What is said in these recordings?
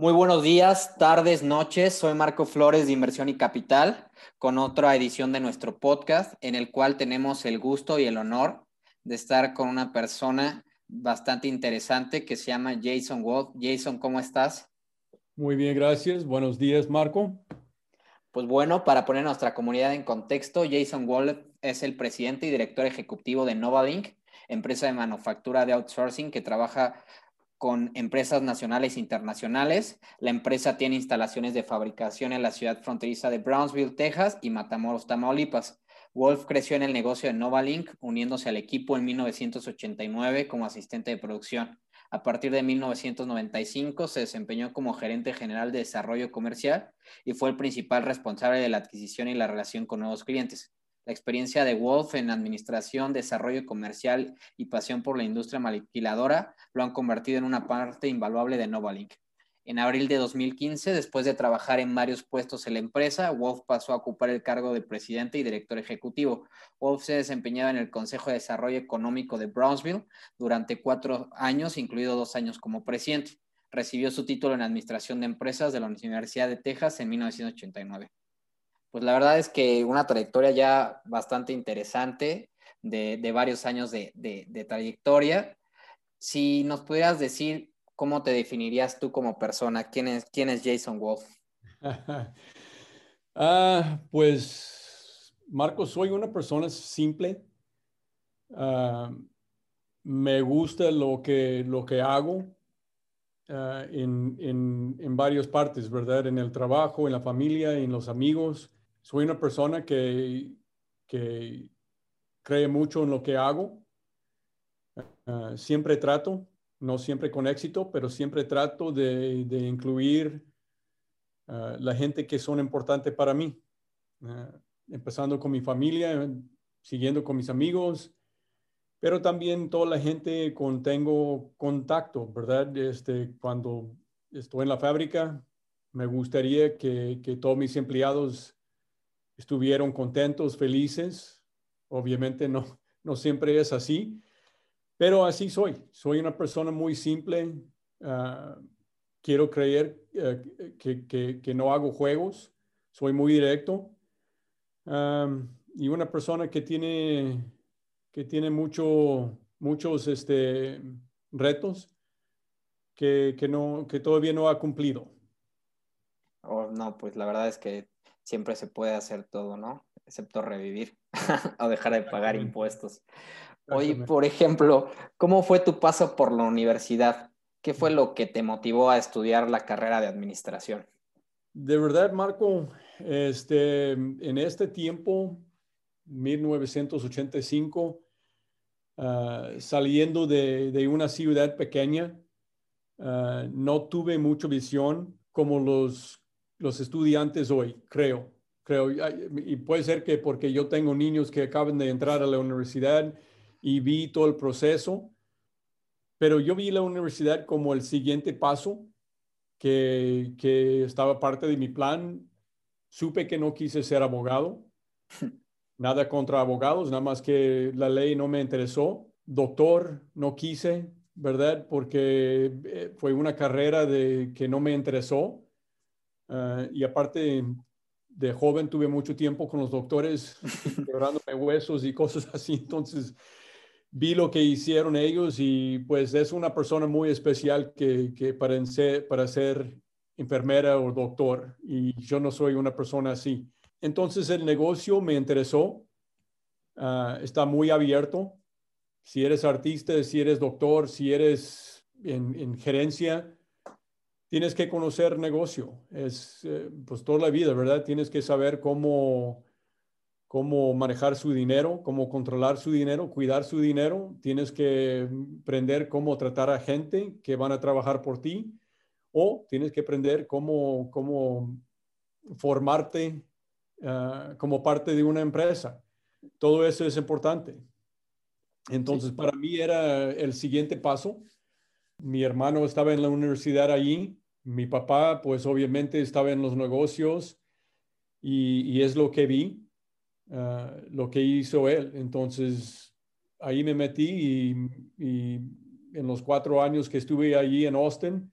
Muy buenos días, tardes, noches. Soy Marco Flores de Inversión y Capital con otra edición de nuestro podcast en el cual tenemos el gusto y el honor de estar con una persona bastante interesante que se llama Jason Wolf. Jason, ¿cómo estás? Muy bien, gracias. Buenos días, Marco. Pues bueno, para poner nuestra comunidad en contexto, Jason Wolf es el presidente y director ejecutivo de Novalink, empresa de manufactura de outsourcing que trabaja con empresas nacionales e internacionales. La empresa tiene instalaciones de fabricación en la ciudad fronteriza de Brownsville, Texas y Matamoros, Tamaulipas. Wolf creció en el negocio de Novalink, uniéndose al equipo en 1989 como asistente de producción. A partir de 1995 se desempeñó como gerente general de desarrollo comercial y fue el principal responsable de la adquisición y la relación con nuevos clientes. La experiencia de Wolf en administración, desarrollo comercial y pasión por la industria maquiladora lo han convertido en una parte invaluable de Novalink. En abril de 2015, después de trabajar en varios puestos en la empresa, Wolf pasó a ocupar el cargo de presidente y director ejecutivo. Wolf se desempeñaba en el Consejo de Desarrollo Económico de Brownsville durante cuatro años, incluido dos años como presidente. Recibió su título en Administración de Empresas de la Universidad de Texas en 1989 pues la verdad es que una trayectoria ya bastante interesante de, varios años de, trayectoria. Si nos pudieras decir cómo te definirías tú como persona, ¿quién es, quién es Jason Wolf? ah, pues, Marcos, soy una persona simple. Ah, me gusta lo que, lo que hago ah, en, en, en varias partes, ¿verdad? En el trabajo, en la familia, en los amigos soy una persona que, cree mucho en lo que hago. Ah, siempre trato, no siempre con éxito, pero siempre trato de, incluir uh, la gente que son importantes para mí. Ah, empezando con mi familia, siguiendo con mis amigos, pero también toda la gente con tengo contacto, ¿verdad? Este, cuando estoy en la fábrica, me gustaría que, que todos mis empleados estuvieron contentos, felices. Obviamente no, no siempre es así, pero así soy. Soy una persona muy simple. Ah, quiero creer eh, que, no hago juegos. Soy muy directo. y una persona que tiene, que tiene mucho, muchos este, retos que, no, que todavía no ha cumplido. Oh, no, pues la verdad es que siempre se puede hacer todo, ¿no? Excepto revivir o dejar de pagar impuestos. Hoy, por ejemplo, ¿cómo fue tu paso por la universidad? ¿Qué fue lo que te motivó a estudiar la carrera de administración? De verdad, Marco, este, en este tiempo, 1985, ah, saliendo de, una ciudad pequeña, ah, no tuve mucha visión como los los estudiantes hoy, creo. Creo, y puede ser que porque yo tengo niños que acaban de entrar a la universidad y vi todo el proceso, pero yo vi la universidad como el siguiente paso que, que estaba parte de mi plan. Supe que no quise ser abogado, nada contra abogados, nada más que la ley no me interesó. Doctor, no quise, ¿verdad? Porque eh, fue una carrera de, que no me interesó. Ah, y aparte, de joven tuve mucho tiempo con los doctores quebrándome huesos y cosas así. Entonces, vi lo que hicieron ellos y pues es una persona muy especial que, que para, ser, para ser enfermera o doctor y yo no soy una persona así. Entonces el negocio me interesó, ah, está muy abierto. Si eres artista, si eres doctor, si eres en, en gerencia, tienes que conocer negocio, es eh, pues toda la vida, ¿verdad? Tienes que saber cómo, cómo manejar su dinero, cómo controlar su dinero, cuidar su dinero, tienes que aprender cómo tratar a gente que van a trabajar por ti o tienes que aprender cómo, cómo formarte ah, como parte de una empresa. Todo eso es importante. Entonces, para mí era el siguiente paso mi hermano estaba en la universidad allí. Mi papá, pues obviamente estaba en los negocios y, es lo que vi, ah, lo que hizo él. Entonces, ahí me metí y, en los cuatro años que estuve allí en Austin,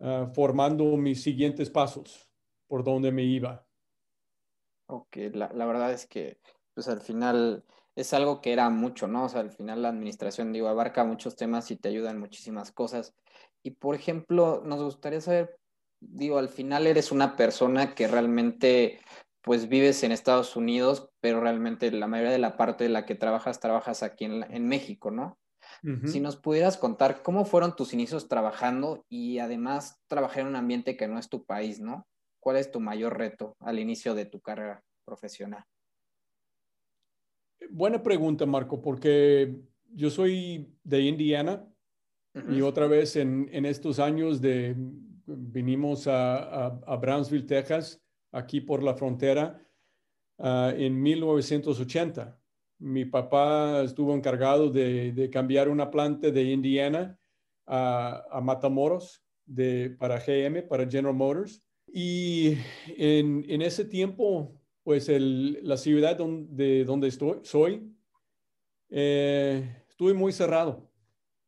ah, formando mis siguientes pasos por donde me iba. Ok, la, la, verdad es que pues al final es algo que era mucho, ¿no? O sea, al final la administración, digo, abarca muchos temas y te ayuda en muchísimas cosas. Y por ejemplo, nos gustaría saber, digo, al final eres una persona que realmente pues vives en Estados Unidos, pero realmente la mayoría de la parte de la que trabajas, trabajas aquí en, en México, ¿no? Si nos pudieras contar cómo fueron tus inicios trabajando y además trabajar en un ambiente que no es tu país, ¿no? ¿Cuál es tu mayor reto al inicio de tu carrera profesional? Buena pregunta, Marco, porque yo soy de Indiana y otra vez en, en, estos años de vinimos a, a, Brownsville, Texas, aquí por la frontera, uh, en 1980 mi papá estuvo encargado de, cambiar una planta de Indiana a, Matamoros de, para GM, para General Motors. Y en, ese tiempo, pues la ciudad donde, donde estoy, soy, eh, estuve muy cerrado.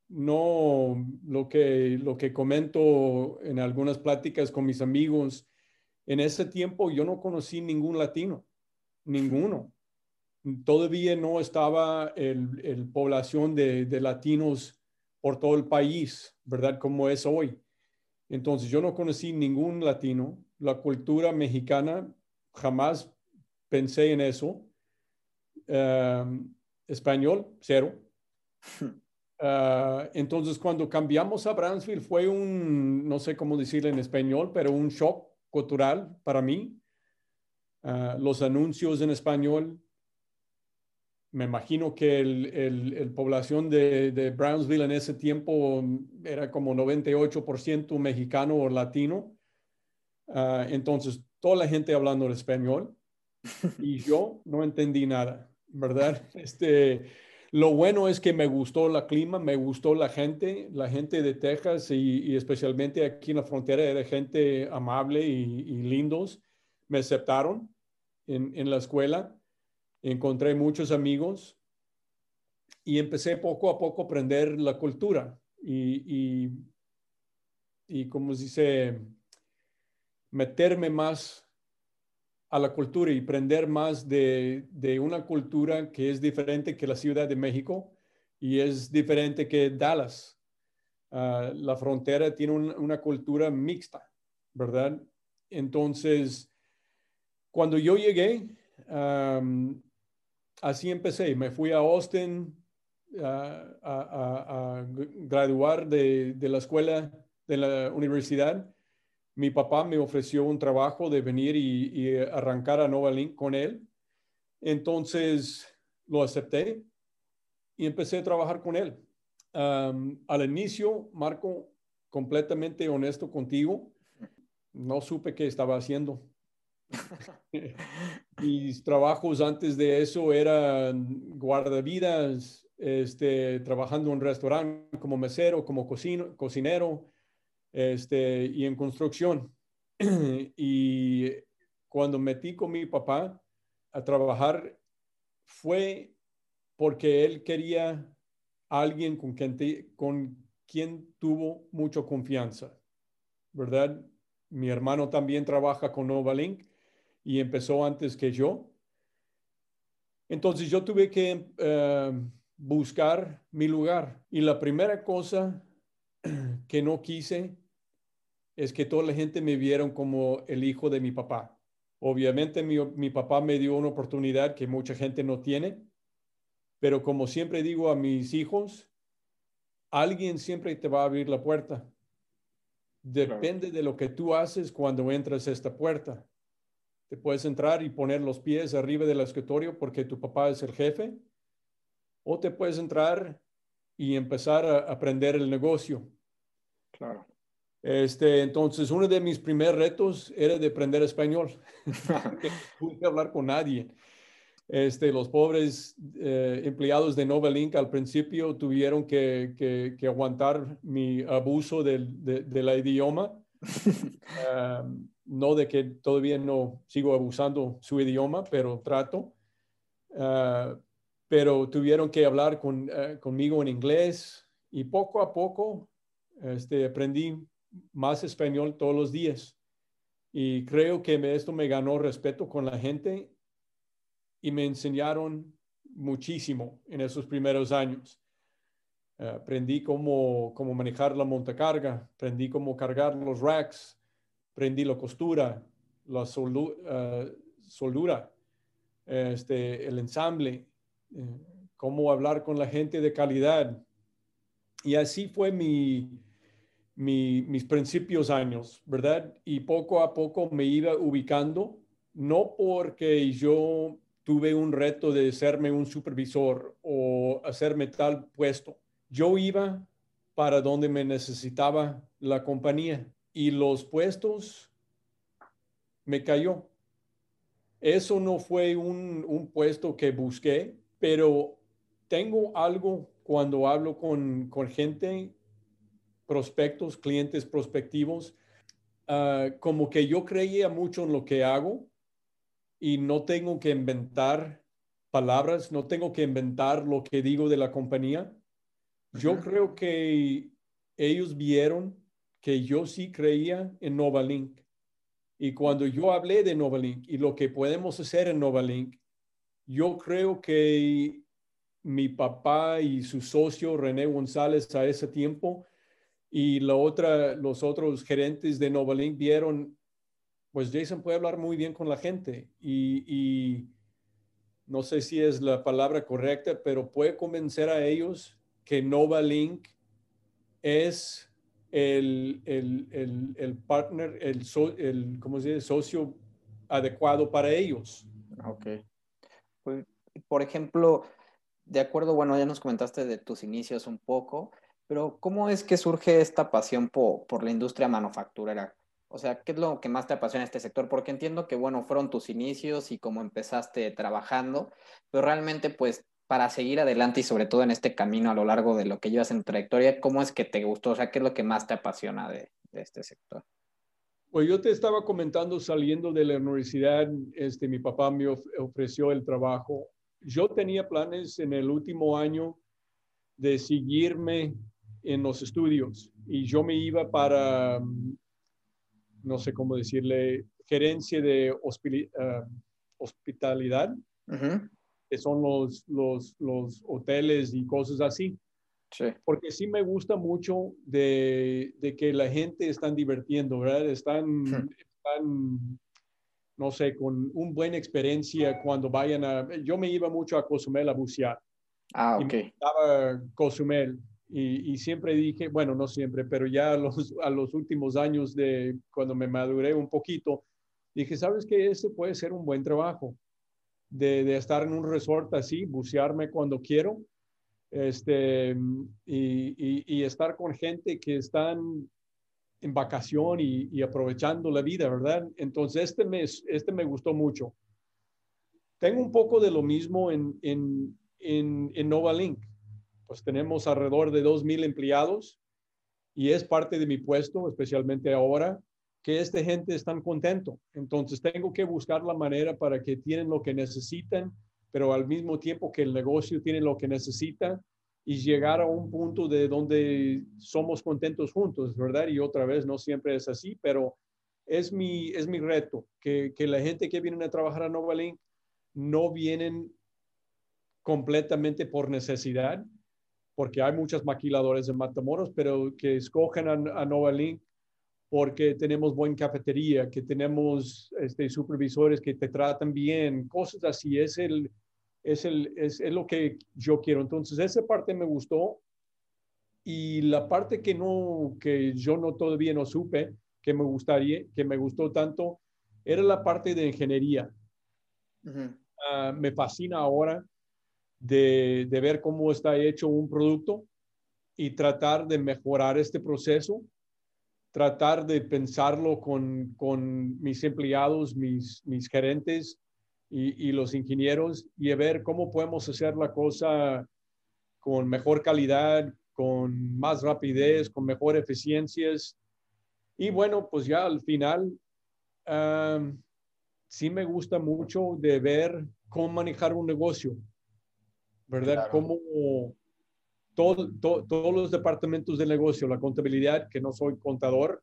No lo que, lo que comento en algunas pláticas con mis amigos, en ese tiempo yo no conocí ningún latino, ninguno todavía no estaba el, población de, latinos por todo el país, ¿verdad? Como es hoy. Entonces yo no conocí ningún latino. La cultura mexicana, jamás pensé en eso. español, cero. Ah, entonces cuando cambiamos a Brownsville fue un, no sé cómo decirlo en español, pero un shock cultural para mí. Ah, los anuncios en español, me imagino que el, el, población de, de, Brownsville en ese tiempo era como 98% mexicano o latino. Ah, entonces, toda la gente hablando el español y yo no entendí nada, ¿verdad? Este, lo bueno es que me gustó la clima, me gustó la gente, la gente de Texas y, especialmente aquí en la frontera era gente amable y, lindos. Me aceptaron en, en la escuela encontré muchos amigos y empecé poco a poco a aprender la cultura y, y, y como se dice, meterme más a la cultura y aprender más de, de, una cultura que es diferente que la Ciudad de México y es diferente que Dallas. Ah, la frontera tiene una cultura mixta, ¿verdad? Entonces, cuando yo llegué, así empecé. Me fui a Austin a, graduar de, la escuela, de la universidad. Mi papá me ofreció un trabajo de venir y, arrancar a Nova Link con él. Entonces lo acepté y empecé a trabajar con él. al inicio, Marco, completamente honesto contigo, no supe qué estaba haciendo. Mis trabajos antes de eso eran guardavidas, este, trabajando en un restaurante como mesero, como cocino, cocinero este, y en construcción. y cuando metí con mi papá a trabajar fue porque él quería alguien con quien, con quien tuvo mucha confianza, ¿verdad? Mi hermano también trabaja con Novalink y empezó antes que yo. Entonces yo tuve que eh, buscar mi lugar. Y la primera cosa que no quise es que toda la gente me viera como el hijo de mi papá. Obviamente mi, mi papá me dio una oportunidad que mucha gente no tiene, pero como siempre digo a mis hijos, alguien siempre te va a abrir la puerta. Depende de lo que tú haces cuando entras a esta puerta puedes entrar y poner los pies arriba del escritorio porque tu papá es el jefe, o te puedes entrar y empezar a aprender el negocio. Claro. Este, entonces, uno de mis primeros retos era de aprender español. no pude hablar con nadie. Este, los pobres eh, empleados de Novalink al principio tuvieron que, que, aguantar mi abuso del, de, idioma. no de que todavía no sigo abusando su idioma, pero trato. Ah, pero tuvieron que hablar con, ah, conmigo en inglés y poco a poco este, aprendí más español todos los días. Y creo que esto me ganó respeto con la gente y me enseñaron muchísimo en esos primeros años. Eh, aprendí cómo, cómo manejar la montacarga, aprendí cómo cargar los racks, aprendí la costura, la eh, soldura, este, el ensamble, eh, cómo hablar con la gente de calidad. Y así fue mi, mis principios años, ¿verdad? Y poco a poco me iba ubicando, no porque yo tuve un reto de serme un supervisor o hacerme tal puesto. Yo iba para donde me necesitaba la compañía y los puestos me cayó. Eso no fue un, puesto que busqué, pero tengo algo cuando hablo con gente, prospectos, clientes prospectivos, ah, como que yo creía mucho en lo que hago y no tengo que inventar palabras, no tengo que inventar lo que digo de la compañía. Yo creo que ellos vieron que yo sí creía en Novalink. Y cuando yo hablé de Novalink y lo que podemos hacer en Novalink, yo creo que mi papá y su socio René González a ese tiempo y la otra, los otros gerentes de Novalink vieron pues Jason puede hablar muy bien con la gente y, no sé si es la palabra correcta, pero puede convencer a ellos que Novalink es el, el, partner, el, el ¿cómo se dice? socio adecuado para ellos. Ok. Pues, por ejemplo, de acuerdo, bueno, ya nos comentaste de tus inicios un poco, pero ¿cómo es que surge esta pasión por, por la industria manufacturera? O sea, ¿qué es lo que más te apasiona este sector? Porque entiendo que, bueno, fueron tus inicios y cómo empezaste trabajando, pero realmente, pues, para seguir adelante y sobre todo en este camino a lo largo de lo que llevas en trayectoria, ¿cómo es que te gustó? O sea, ¿qué es lo que más te apasiona de, este sector? Pues yo te estaba comentando saliendo de la universidad, este, mi papá me ofreció el trabajo. Yo tenía planes en el último año de seguirme en los estudios y yo me iba para no sé cómo decirle, gerencia de ah, hospitalidad, que son los, los, los, hoteles y cosas así. Sí. Porque sí me gusta mucho de, de, que la gente están divirtiendo, ¿verdad? Están, están, no sé, con una buena experiencia cuando vayan a... Yo me iba mucho a Cozumel a bucear. Ah, ok. estaba Cozumel y, siempre dije, bueno, no siempre, pero ya a los, a los últimos años de cuando me maduré un poquito, dije, ¿sabes qué? Este puede ser un buen trabajo de, de estar en un resort así, bucearme cuando quiero este, y, y, estar con gente que están en vacación y, aprovechando la vida, ¿verdad? Entonces, este me, este me gustó mucho. Tengo un poco de lo mismo en, en, en, en Novalink pues tenemos alrededor de 2.000 empleados y es parte de mi puesto, especialmente ahora, que esta gente están contento. Entonces tengo que buscar la manera para que tienen lo que necesitan, pero al mismo tiempo que el negocio tiene lo que necesita y llegar a un punto de donde somos contentos juntos, ¿verdad? Y otra vez, no siempre es así, pero es mi, es mi reto, que, que la gente que viene a trabajar a Novalink no vienen completamente por necesidad, porque hay muchas maquiladores en Matamoros, pero que escogen a, Novalink porque tenemos buena cafetería, que tenemos este, supervisores que te tratan bien, cosas así. Es, el, es, el, es, es lo que yo quiero. Entonces, esa parte me gustó. Y la parte que, no, que yo no todavía no supe, que me gustaría, que me gustó tanto, era la parte de ingeniería. Ah, me fascina ahora de, ver cómo está hecho un producto y tratar de mejorar este proceso, tratar de pensarlo con, mis empleados, mis, mis gerentes y, los ingenieros y ver cómo podemos hacer la cosa con mejor calidad, con más rapidez, con mejor eficiencias. Y bueno, pues ya al final, sí me gusta mucho de ver cómo manejar un negocio ¿verdad? Cómo, todos los departamentos del negocio, la contabilidad, que no soy contador,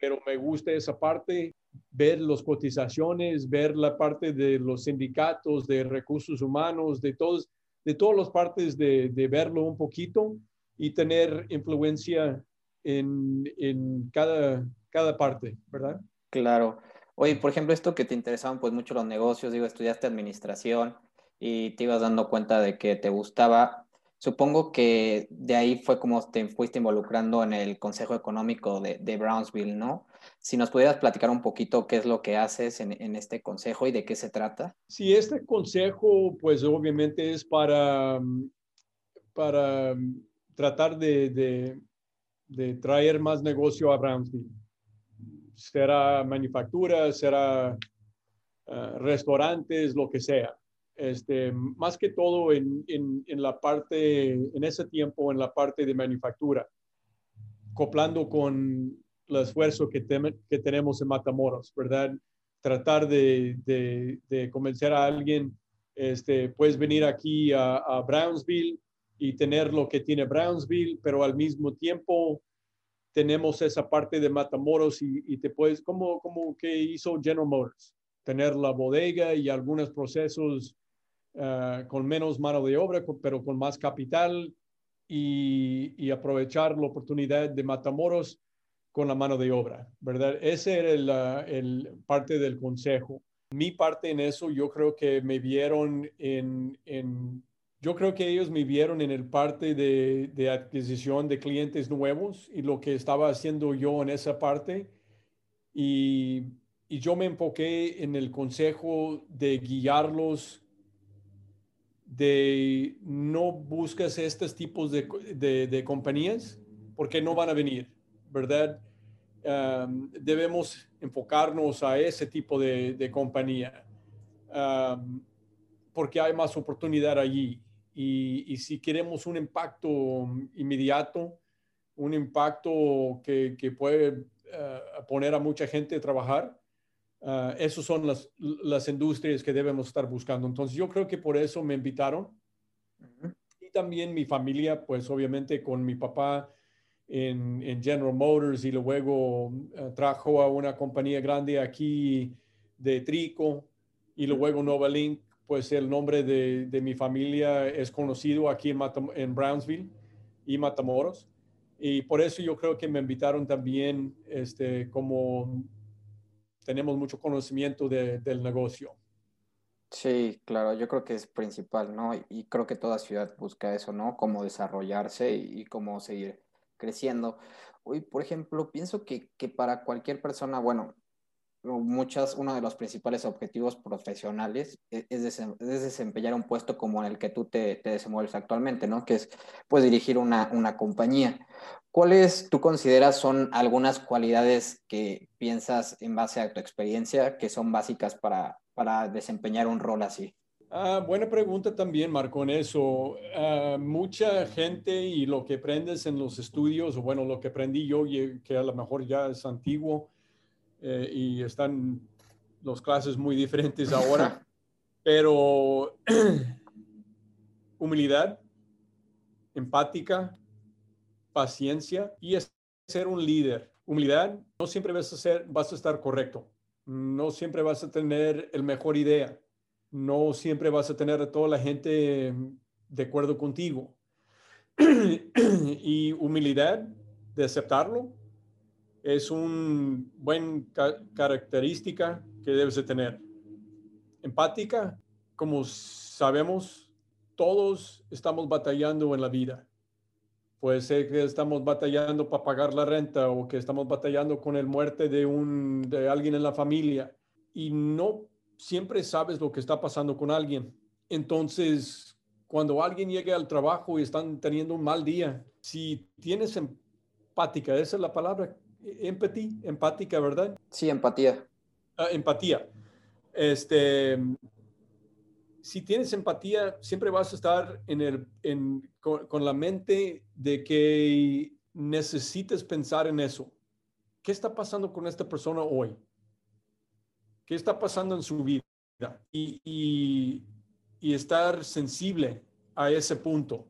pero me gusta esa parte, ver las cotizaciones, ver la parte de los sindicatos, de recursos humanos, de, todos, de todas las partes de, de verlo un poquito y tener influencia en, en cada, cada parte, ¿verdad? Claro. Oye, por ejemplo, esto que te interesaban pues mucho los negocios, digo, estudiaste administración y te ibas dando cuenta de que te gustaba. Supongo que de ahí fue como te fuiste involucrando en el Consejo Económico de, de Brownsville, ¿no? Si nos pudieras platicar un poquito qué es lo que haces en, en, este consejo y de qué se trata. Sí, este consejo, pues obviamente es para, para tratar de, de, de traer más negocio a Brownsville será manufactura, será uh, restaurantes, lo que sea. Este, más que todo en, en, la parte, en ese tiempo, en la parte de manufactura, coplando con el esfuerzo que, que tenemos en Matamoros, ¿verdad? Tratar de, de, convencer a alguien, este, puedes venir aquí a, Brownsville y tener lo que tiene Brownsville, pero al mismo tiempo tenemos esa parte de Matamoros y, te puedes, como, como que hizo General Motors, tener la bodega y algunos procesos uh, con menos mano de obra, pero con más capital y, aprovechar la oportunidad de Matamoros con la mano de obra, ¿verdad? Ese era el, el parte del consejo. Mi parte en eso, yo creo que me vieron en, en yo creo que ellos me vieron en el parte de, adquisición de clientes nuevos y lo que estaba haciendo yo en esa parte. Y, yo me enfoqué en el consejo de guiarlos, de no buscas estos tipos de, compañías porque no van a venir, ¿verdad? debemos enfocarnos a ese tipo de, compañía porque hay más oportunidad allí. Y, si queremos un impacto inmediato, un impacto que, que puede eh, poner a mucha gente a trabajar, uh, esas son las, las, industrias que debemos estar buscando. Entonces yo creo que por eso me invitaron. Y también mi familia, pues obviamente con mi papá en, en General Motors y luego uh, trajo a una compañía grande aquí de Trico y luego Novalink pues el nombre de, mi familia es conocido aquí en, en, Brownsville y Matamoros. Y por eso yo creo que me invitaron también, este, como tenemos mucho conocimiento del negocio. Sí, claro, yo creo que es principal, ¿no? Y creo que toda ciudad busca eso, ¿no? Cómo desarrollarse y, cómo seguir creciendo. Hoy, por ejemplo, pienso que, que para cualquier persona, bueno, muchas, uno de los principales objetivos profesionales e, es, desempeñar un puesto como en el que tú te, te, desenvuelves actualmente, ¿no? Que es, pues, dirigir una, una compañía. ¿Cuáles tú consideras son algunas cualidades que piensas en base a tu experiencia que son básicas para, para desempeñar un rol así? Ah, buena pregunta también, Marco, en eso. Ah, mucha gente y lo que aprendes en los estudios, o bueno, lo que aprendí yo, que a lo mejor ya es antiguo, eh, y están los clases muy diferentes ahora, pero humildad, empática, paciencia y ser un líder. Humildad, no siempre vas a, ser, vas a estar correcto, no siempre vas a tener el mejor idea, no siempre vas a tener a toda la gente de acuerdo contigo. y humildad de aceptarlo, es una buena característica que debes de tener. Empática, como sabemos, todos estamos batallando en la vida. Puede ser que estamos batallando para pagar la renta o que estamos batallando con el muerte de, un, de alguien en la familia y no siempre sabes lo que está pasando con alguien. Entonces, cuando alguien llega al trabajo y están teniendo un mal día, si tienes empática, esa es la palabra empatía, empática, ¿verdad? Sí, empatía. Ah, empatía. Este, si tienes empatía, siempre vas a estar en el, en, con, la mente de que necesites pensar en eso. ¿Qué está pasando con esta persona hoy? ¿Qué está pasando en su vida? Y, y, y estar sensible a ese punto.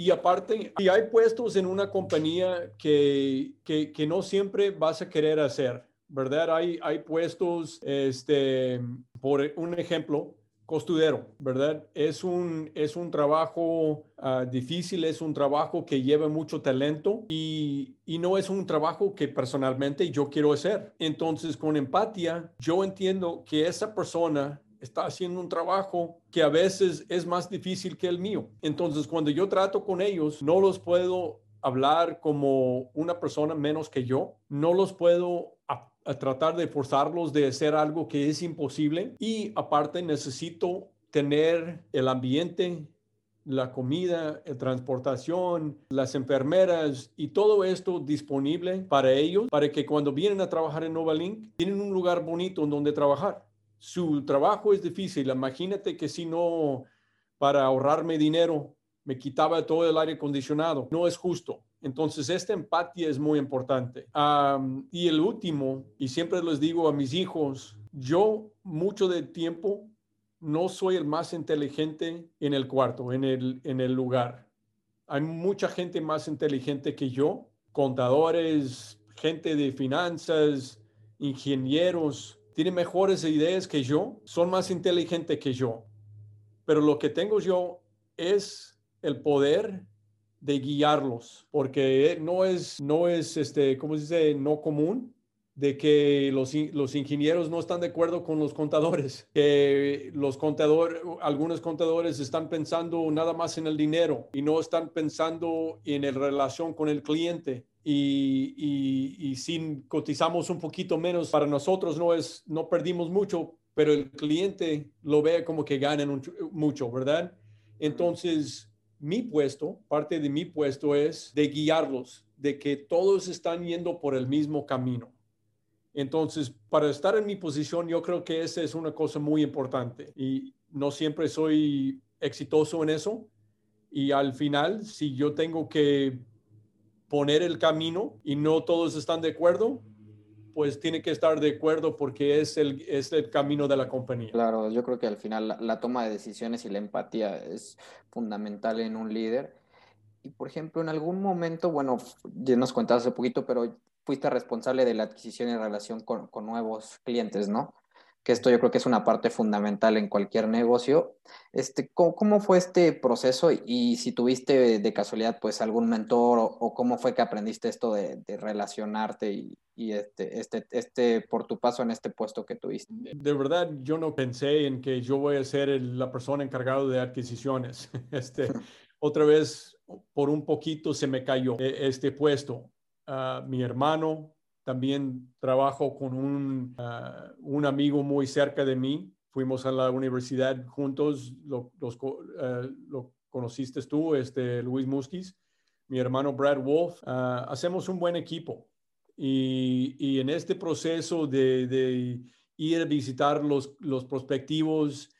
Y aparte, si hay puestos en una compañía que, que, que no siempre vas a querer hacer, ¿verdad? Hay, hay puestos, este, por un ejemplo, costurero, ¿verdad? Es un, es un trabajo ah, difícil, es un trabajo que lleva mucho talento y, y, no es un trabajo que personalmente yo quiero hacer. Entonces, con empatía, yo entiendo que esa persona está haciendo un trabajo que a veces es más difícil que el mío. Entonces, cuando yo trato con ellos, no los puedo hablar como una persona menos que yo, no los puedo tratar de forzarlos de hacer algo que es imposible y aparte necesito tener el ambiente, la comida, la transportación, las enfermeras y todo esto disponible para ellos, para que cuando vienen a trabajar en Novalink, tienen un lugar bonito en donde trabajar. Su trabajo es difícil. Imagínate que si no, para ahorrarme dinero, me quitaba todo el aire acondicionado. No es justo. Entonces, esta empatía es muy importante. y el último, y siempre les digo a mis hijos, yo mucho de tiempo no soy el más inteligente en el cuarto, en el, en el lugar. Hay mucha gente más inteligente que yo, contadores, gente de finanzas, ingenieros, tienen mejores ideas que yo, son más inteligentes que yo. Pero lo que tengo yo es el poder de guiarlos, porque no es, no es, este, ¿cómo se dice? No común de que los, los ingenieros no están de acuerdo con los contadores, que los contadores, algunos contadores están pensando nada más en el dinero y no están pensando en la relación con el cliente. Y, y, y si cotizamos un poquito menos para nosotros no es no perdimos mucho pero el cliente lo ve como que ganan mucho verdad entonces mi puesto, parte de mi puesto es de guiarlos, de que todos están yendo por el mismo camino. Entonces, para estar en mi posición, yo creo que esa es una cosa muy importante y no siempre soy exitoso en eso. Y al final, si yo tengo que poner el camino y no todos están de acuerdo, pues tiene que estar de acuerdo porque es el, es el camino de la compañía. Claro, yo creo que al final la, toma de decisiones y la empatía es fundamental en un líder. Y por ejemplo, en algún momento, bueno, ya nos contaste hace poquito, pero fuiste responsable de la adquisición en relación con, con nuevos clientes, ¿no? Que esto yo creo que es una parte fundamental en cualquier negocio. Este, ¿cómo, fue este proceso y si tuviste de casualidad pues algún mentor o, cómo fue que aprendiste esto de, relacionarte y, este, este, este, por tu paso en este puesto que tuviste? De verdad, yo no pensé en que yo voy a ser la persona encargada de adquisiciones. Este, otra vez, por un poquito se me cayó e, este puesto. Uh, mi hermano también trabajo con un, ah, un, amigo muy cerca de mí. Fuimos a la universidad juntos, lo, los, ah, lo conociste tú, este, Luis Musquiz, mi hermano Brad Wolf. Ah, hacemos un buen equipo. Y, y en este proceso de, ir a visitar los, los prospectivos,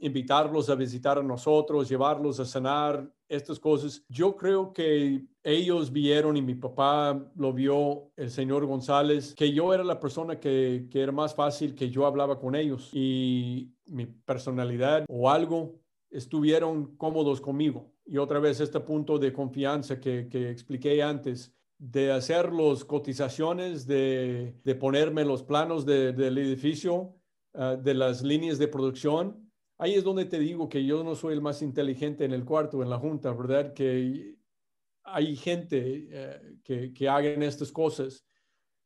invitarlos a visitar a nosotros, llevarlos a cenar, estas cosas. Yo creo que ellos vieron y mi papá lo vio, el señor González, que yo era la persona que, que era más fácil que yo hablaba con ellos y mi personalidad o algo estuvieron cómodos conmigo. Y otra vez este punto de confianza que, que expliqué antes, de hacer las cotizaciones, de, de ponerme los planos del edificio, ah, de las líneas de producción, ahí es donde te digo que yo no soy el más inteligente en el cuarto, en la junta, ¿verdad? Que hay gente eh, que, hagan estas cosas.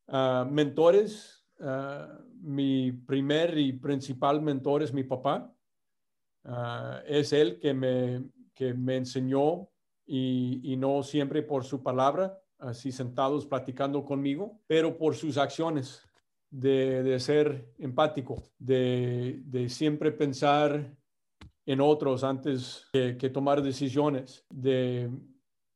Ah, mentores, ah, mi primer y principal mentor es mi papá. Ah, es él que me, que me enseñó y, y, no siempre por su palabra, así sentados platicando conmigo, pero por sus acciones de, ser empático, de, siempre pensar en otros antes que, tomar decisiones, de,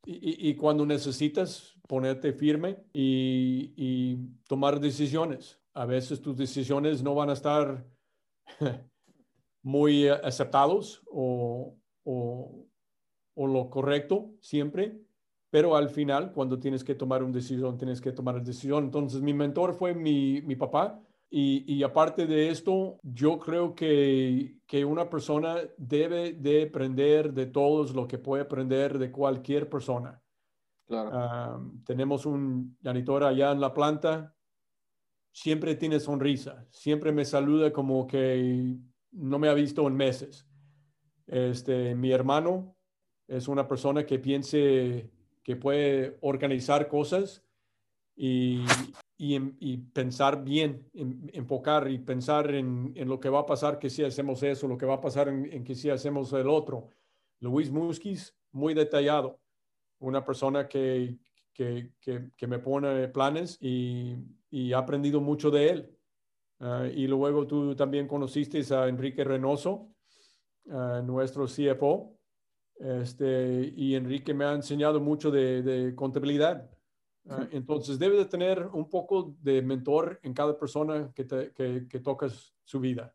y, cuando necesitas ponerte firme y, tomar decisiones. A veces tus decisiones no van a estar muy aceptados o, o, o lo correcto siempre, pero al final, cuando tienes que tomar una decisión, tienes que tomar la decisión. Entonces, mi mentor fue mi, mi papá. Y, aparte de esto, yo creo que, que, una persona debe de aprender de todos lo que puede aprender de cualquier persona. Claro. tenemos un janitor allá en la planta, siempre tiene sonrisa, siempre me saluda como que no me ha visto en meses. Este, mi hermano es una persona que piense que puede organizar cosas y, y, pensar bien, enfocar y pensar en, en, lo que va a pasar que si hacemos eso, lo que va a pasar en, que si hacemos el otro. Luis Muskis, muy detallado, una persona que, que, que, me pone planes y, y, he aprendido mucho de él. Ah, y luego tú también conociste a Enrique Reynoso, uh, nuestro CFO, este, y Enrique me ha enseñado mucho de, de contabilidad. Ah, entonces, debe de tener un poco de mentor en cada persona que, que, tocas su vida.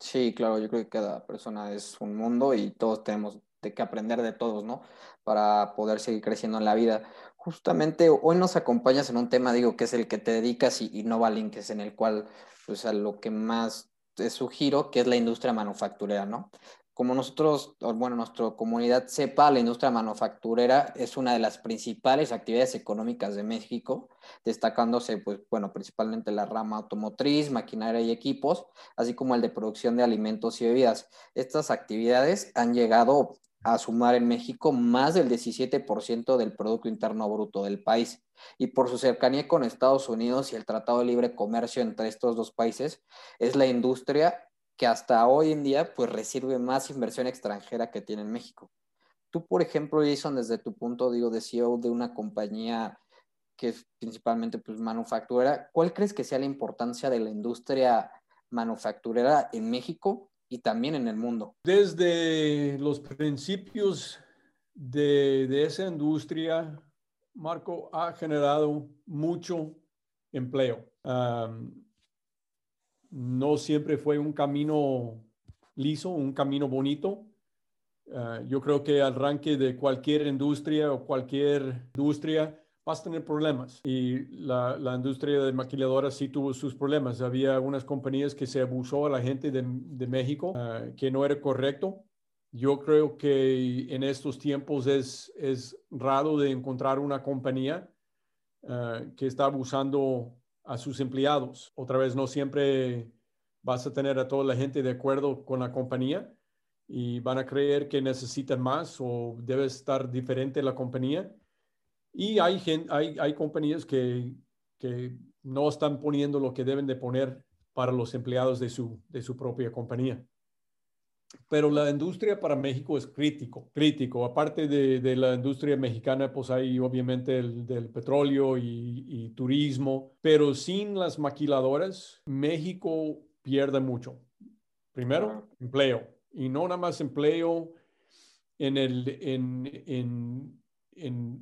Sí, claro, yo creo que cada persona es un mundo y todos tenemos de que aprender de todos, ¿no? Para poder seguir creciendo en la vida. Justamente hoy nos acompañas en un tema, digo, que es el que te dedicas y, y Nova Link, es en el cual, pues, a lo que más es su giro, que es la industria manufacturera, ¿no? Como nosotros, bueno, nuestra comunidad sepa, la industria manufacturera es una de las principales actividades económicas de México, destacándose, pues, bueno, principalmente la rama automotriz, maquinaria y equipos, así como el de producción de alimentos y bebidas. Estas actividades han llegado a sumar en México más del 17% del Producto Interno Bruto del país. Y por su cercanía con Estados Unidos y el Tratado de Libre Comercio entre estos dos países, es la industria que hasta hoy en día pues recibe más inversión extranjera que tiene en México. Tú, por ejemplo, Jason, desde tu punto digo, de CEO de una compañía que es principalmente pues manufacturera, ¿cuál crees que sea la importancia de la industria manufacturera en México y también en el mundo? Desde los principios de, de esa industria, Marco, ha generado mucho empleo no siempre fue un camino liso, un camino bonito. Ah, yo creo que al arranque de cualquier industria o cualquier industria vas a tener problemas. Y la, industria de maquiladoras sí tuvo sus problemas. Había unas compañías que se abusó a la gente de, México, ah, que no era correcto. Yo creo que en estos tiempos es, es raro de encontrar una compañía ah, que está abusando a sus empleados. Otra vez, no siempre vas a tener a toda la gente de acuerdo con la compañía y van a creer que necesitan más o debe estar diferente la compañía. Y hay, hay, hay compañías que, que no están poniendo lo que deben de poner para los empleados de su, de su propia compañía. Pero la industria para México es crítico, crítico. Aparte de, la industria mexicana, pues hay obviamente el del petróleo y, turismo, pero sin las maquiladoras, México pierde mucho. Primero, empleo. Y no nada más empleo en el, en,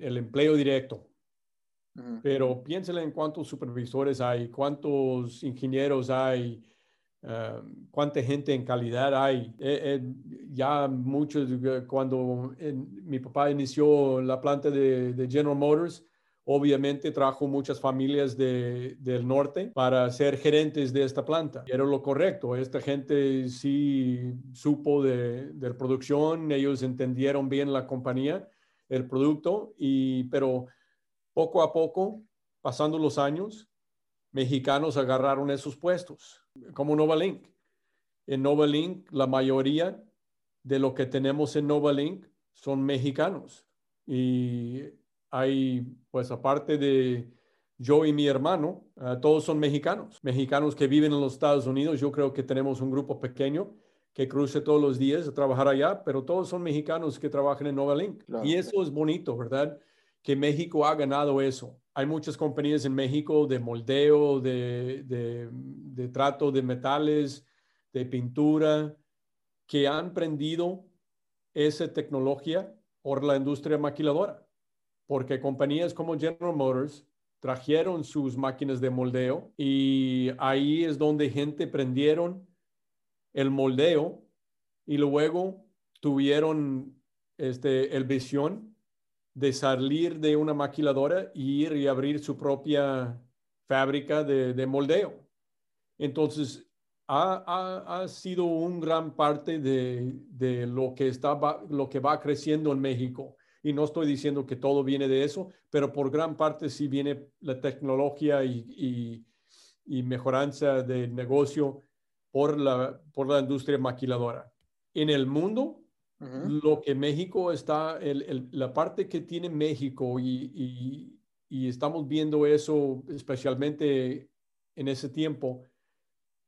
el empleo directo. Pero piénsele en cuántos supervisores hay, cuántos ingenieros hay, Ah, cuánta gente en calidad hay. Eh, eh, ya muchos, eh, cuando mi papá inició la planta de, General Motors, obviamente trajo muchas familias del norte para ser gerentes de esta planta. Era lo correcto. Esta gente sí supo de, de producción, ellos entendieron bien la compañía, el producto, y, pero poco a poco, pasando los años, mexicanos agarraron esos puestos, como Novalink. En Novalink, la mayoría de lo que tenemos en Novalink son mexicanos. Y hay, pues aparte de yo y mi hermano, ah, todos son mexicanos, mexicanos que viven en los Estados Unidos. Yo creo que tenemos un grupo pequeño que cruce todos los días a trabajar allá, pero todos son mexicanos que trabajan en Novalink. y eso es bonito, ¿verdad? Que México ha ganado eso. Hay muchas compañías en México de moldeo, de, de, trato de metales, de pintura, que han prendido esa tecnología por la industria maquiladora, porque compañías como General Motors trajeron sus máquinas de moldeo y ahí es donde gente prendieron el moldeo y luego tuvieron este, el visión de salir de una maquiladora y ir y abrir su propia fábrica de, moldeo. Entonces, ha, sido un gran parte de, lo, que está, lo que va creciendo en México. Y no estoy diciendo que todo viene de eso, pero por gran parte sí viene la tecnología y, y, mejoranza del negocio por la, por la industria maquiladora. En el mundo, lo que México está, la parte que tiene México y, y estamos viendo eso especialmente en ese tiempo,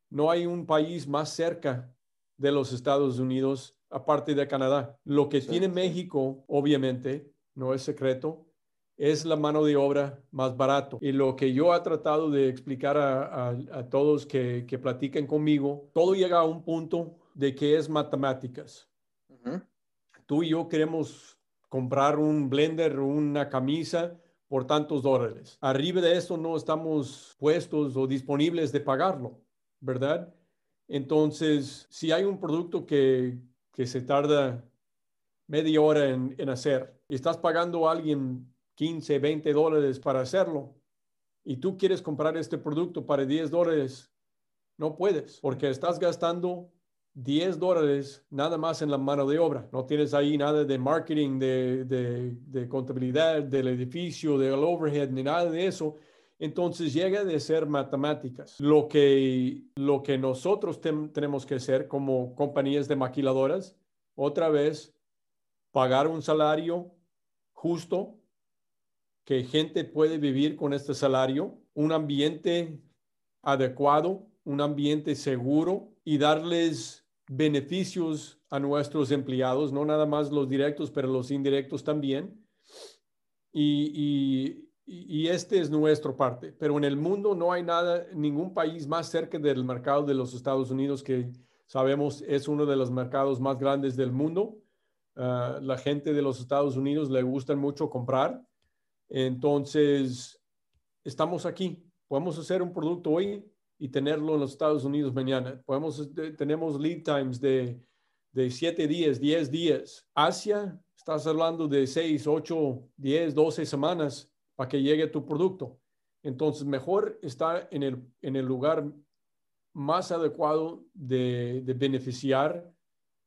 no hay un país más cerca de los Estados Unidos aparte de Canadá. Lo que tiene México, obviamente, no es secreto, es la mano de obra más barato. Y lo que yo he tratado de explicar a, todos que, que, platican conmigo, todo llega a un punto de que es matemáticas. Tú y yo queremos comprar un blender, una camisa por tantos dólares. Arriba de eso no estamos puestos o disponibles de pagarlo. ¿verdad? Entonces, si hay un producto que, se tarda media hora en, hacer y estás pagando a alguien 15, 20 dólares para hacerlo y tú quieres comprar este producto para 10 dólares, no puedes porque estás gastando 10 dólares nada más en la mano de obra. No tienes ahí nada de marketing, de, de contabilidad, del edificio, del overhead, ni nada de eso. Entonces llega de ser matemáticas. Lo que, lo que nosotros tenemos que hacer como compañías de maquiladoras, otra vez, pagar un salario justo, que gente puede vivir con este salario, un ambiente adecuado, un ambiente seguro y darles beneficios a nuestros empleados, no nada más los directos, pero los indirectos también. Y, y, este es nuestro parte. Pero en el mundo no hay nada, ningún país más cerca del mercado de los Estados Unidos que sabemos es uno de los mercados más grandes del mundo. Ah, la gente de los Estados Unidos le gusta mucho comprar. Entonces, estamos aquí. Podemos hacer un producto hoy y tenerlo en los Estados Unidos mañana. Podemos, tenemos lead times de, de 7 días, 10 días. Asia, estás hablando de 6, 8, 10, 12 semanas para que llegue tu producto. Entonces, mejor estar en el, en el lugar más adecuado de, beneficiar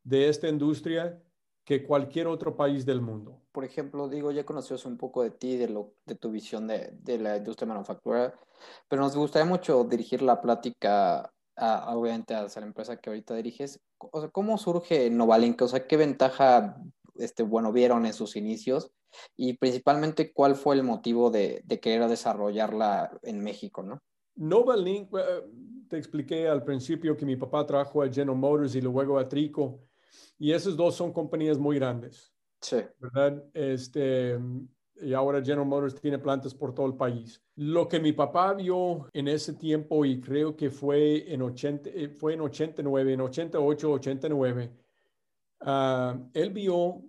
de esta industria que cualquier otro país del mundo. Por ejemplo, digo, ya conocimos un poco de ti, de, lo, de tu visión de, de la industria manufacturera, pero nos gustaría mucho dirigir la plática a, obviamente a la empresa que ahorita diriges. O sea, ¿cómo surge Novalink? O sea, ¿qué ventaja, este, bueno, vieron en sus inicios y principalmente cuál fue el motivo de, querer desarrollarla en México, ¿no? Novalink, eh, te expliqué al principio que mi papá trabajó a General Motors y luego a Trico, y esos dos son compañías muy grandes. Sí. ¿Verdad? Este, y ahora General Motors tiene plantas por todo el país. Lo que mi papá vio en ese tiempo, y creo que fue en, 80, eh, fue en 89, en 88, 89, uh, él vio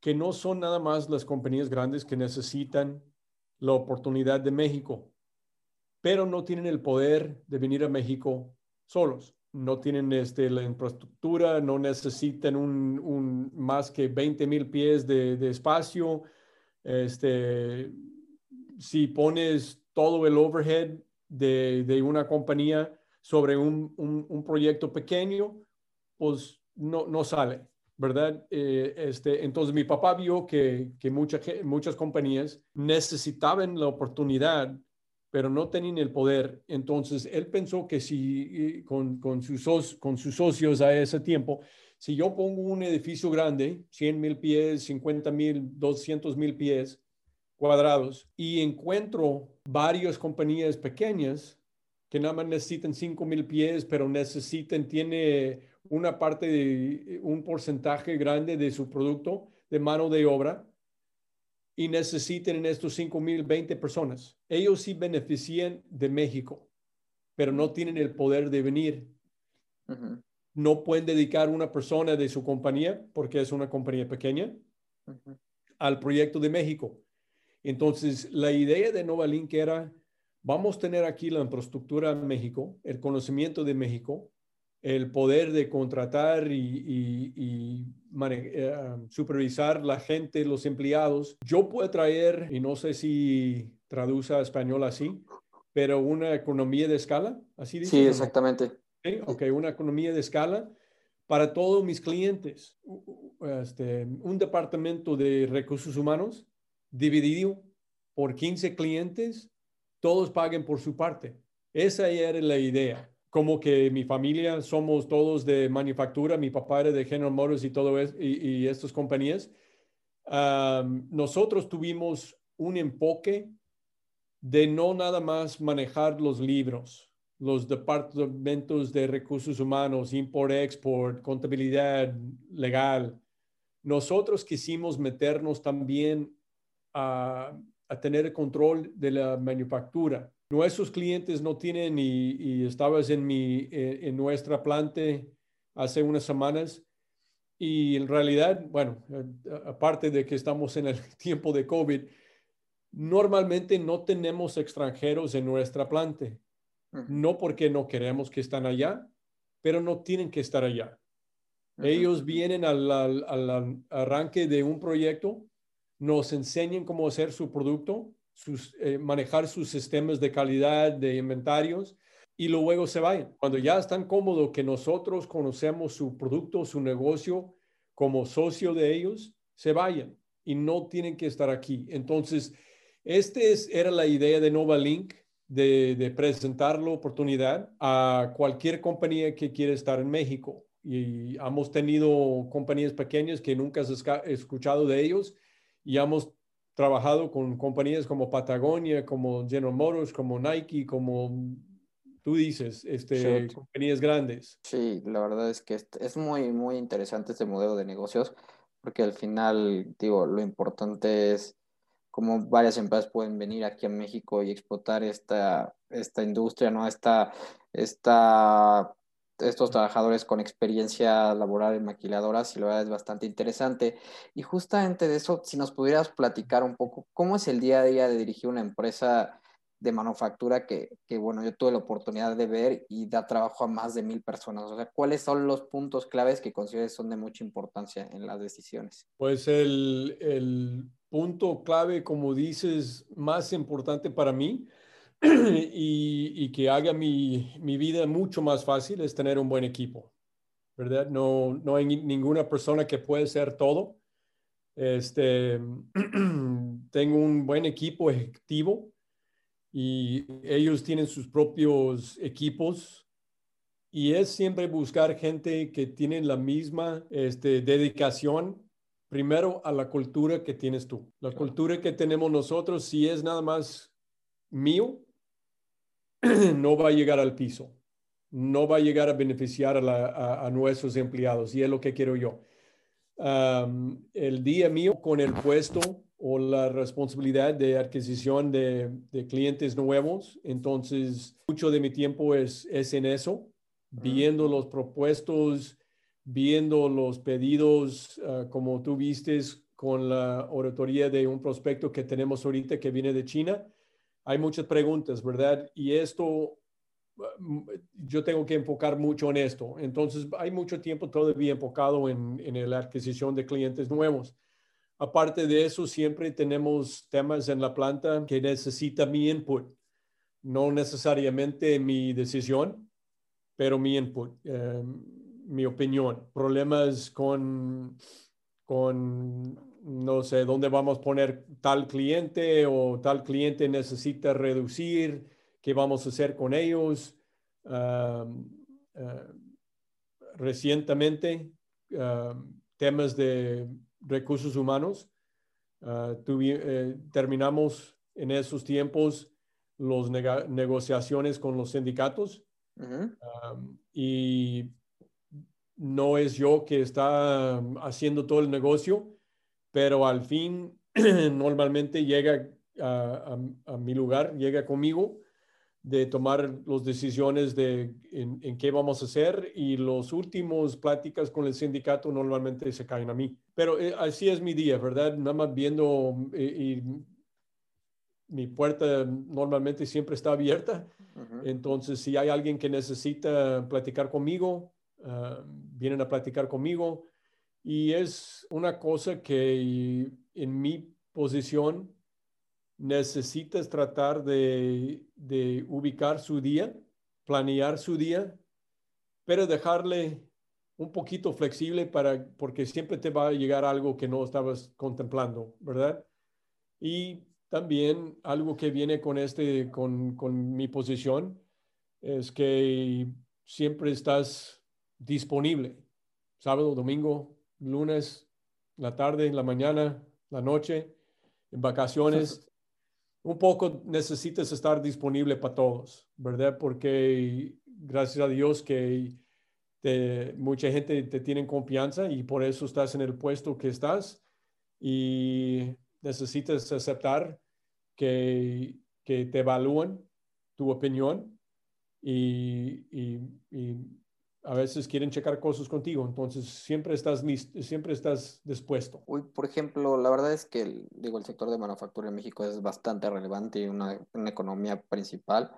que no son nada más las compañías grandes que necesitan la oportunidad de México, pero no tienen el poder de venir a México solos. No tienen este, la infraestructura, no necesitan un, más que 20 mil pies de, espacio. Este, si pones todo el overhead de, una compañía sobre un, un, proyecto pequeño, pues no, no sale. ¿verdad? Eh, este, entonces mi papá vio que, que muchas compañías necesitaban la oportunidad, pero no tenían el poder. Entonces él pensó que si con, con, sus, con sus socios a ese tiempo, si yo pongo un edificio grande, 100 mil pies, 50 mil, 200 mil pies cuadrados, y encuentro varias compañías pequeñas que nada más necesitan 5 mil pies, pero necesitan, tiene una parte de un porcentaje grande de su producto de mano de obra y necesiten en estos 5.020 personas. Ellos sí benefician de México, pero no tienen el poder de venir. No pueden dedicar una persona de su compañía, porque es una compañía pequeña, al proyecto de México. Entonces, la idea de Novalink era, vamos a tener aquí la infraestructura en México, el conocimiento de México, el poder de contratar y, eh, supervisar la gente, los empleados. Yo puedo traer, y no sé si traduce a español así, pero una economía de escala, así dices. Sí, exactamente. Ok, una economía de escala para todos mis clientes. Este, un departamento de recursos humanos dividido por 15 clientes, todos paguen por su parte. Esa era la idea. Como que mi familia somos todos de manufactura, mi papá era de General Motors y todo eso, y, estas compañías. nosotros tuvimos un enfoque de no nada más manejar los libros, los departamentos de recursos humanos, import-export, contabilidad legal. Nosotros quisimos meternos también a, a tener control de la manufactura. Nuestros clientes no tienen, y, estabas en, mi, en, nuestra planta hace unas semanas, y en realidad, bueno, aparte de que estamos en el tiempo de COVID, normalmente no tenemos extranjeros en nuestra planta. No porque no queremos que estén allá, pero no tienen que estar allá. Ellos vienen al, al, arranque de un proyecto nos enseñen cómo hacer su producto, eh, manejar sus sistemas de calidad, de inventarios, y luego se vayan. Cuando ya están cómodos que nosotros conocemos su producto, su negocio como socio de ellos, se vayan y no tienen que estar aquí. Entonces, esta era la idea de Nova Link, de, de, presentar la oportunidad a cualquier compañía que quiera estar en México. Y hemos tenido compañías pequeñas que nunca has escuchado de ellos y hemos trabajado con compañías como Patagonia, como General Motors, como Nike, como tú dices, este, compañías grandes. Sí, la verdad es que es muy, muy interesante este modelo de negocios, porque al final, digo, lo importante es cómo varias empresas pueden venir aquí a México y explotar esta, esta industria, ¿no? Esta, esta estos trabajadores con experiencia laboral en maquiladoras y la verdad es bastante interesante. Y justamente de eso, si nos pudieras platicar un poco, ¿cómo es el día a día de dirigir una empresa de manufactura que, que, bueno, yo tuve la oportunidad de ver y da trabajo a más de mil personas? O sea, ¿cuáles son los puntos claves que consideres son de mucha importancia en las decisiones? Pues el, el punto clave, como dices, más importante para mí y, que haga mi, mi, vida mucho más fácil es tener un buen equipo, ¿verdad? No, no hay ninguna persona que puede ser todo. Este, tengo un buen equipo ejecutivo y ellos tienen sus propios equipos y es siempre buscar gente que tiene la misma este, dedicación primero a la cultura que tienes tú. La cultura que tenemos nosotros, si es nada más mío, no va a llegar al piso, no va a llegar a beneficiar a, nuestros empleados y es lo que quiero yo. el día mío con el puesto o la responsabilidad de adquisición de, clientes nuevos, entonces mucho de mi tiempo es, es en eso, viendo los propuestos, viendo los pedidos, ah, como tú vistes con la oratoría de un prospecto que tenemos ahorita que viene de China hay muchas preguntas, ¿verdad? Y esto, mm, yo tengo que enfocar mucho en esto. Entonces, hay mucho tiempo todavía enfocado en, en la adquisición de clientes nuevos. Aparte de eso, siempre tenemos temas en la planta que necesita mi input, no necesariamente mi decisión, pero mi input, em, mi opinión. Problemas con, con no sé, dónde vamos a poner tal cliente o tal cliente necesita reducir, qué vamos a hacer con ellos. Ah, recientemente, temas de recursos humanos. Ah, eh, terminamos en esos tiempos las negociaciones con los sindicatos y no es yo que está haciendo todo el negocio, pero al fin normalmente llega a, mi lugar, llega conmigo de tomar las decisiones de en, qué vamos a hacer y los últimos pláticas con el sindicato normalmente se caen a mí. Pero eh, así es mi día, ¿verdad? Nada más viendo eh, y, mi puerta normalmente siempre está abierta. Entonces, si hay alguien que necesita platicar conmigo, ah, vienen a platicar conmigo. Y es una cosa que en mi posición necesitas tratar de, ubicar su día, planear su día, pero dejarle un poquito flexible para, porque siempre te va a llegar algo que no estabas contemplando, ¿verdad? Y también algo que viene con este, con, con mi posición, es que siempre estás disponible, sábado, domingo, lunes, la tarde, la mañana, la noche, en vacaciones. Un poco necesitas estar disponible para todos, ¿verdad? Porque gracias a Dios que mucha gente te tiene confianza y por eso estás en el puesto que estás y necesitas aceptar que, que te evalúan tu opinión y, y, a veces quieren checar cosas contigo, entonces siempre estás siempre estás dispuesto. Uy, por ejemplo, la verdad es que el, digo, el sector de manufactura en México es bastante relevante y una, una economía principal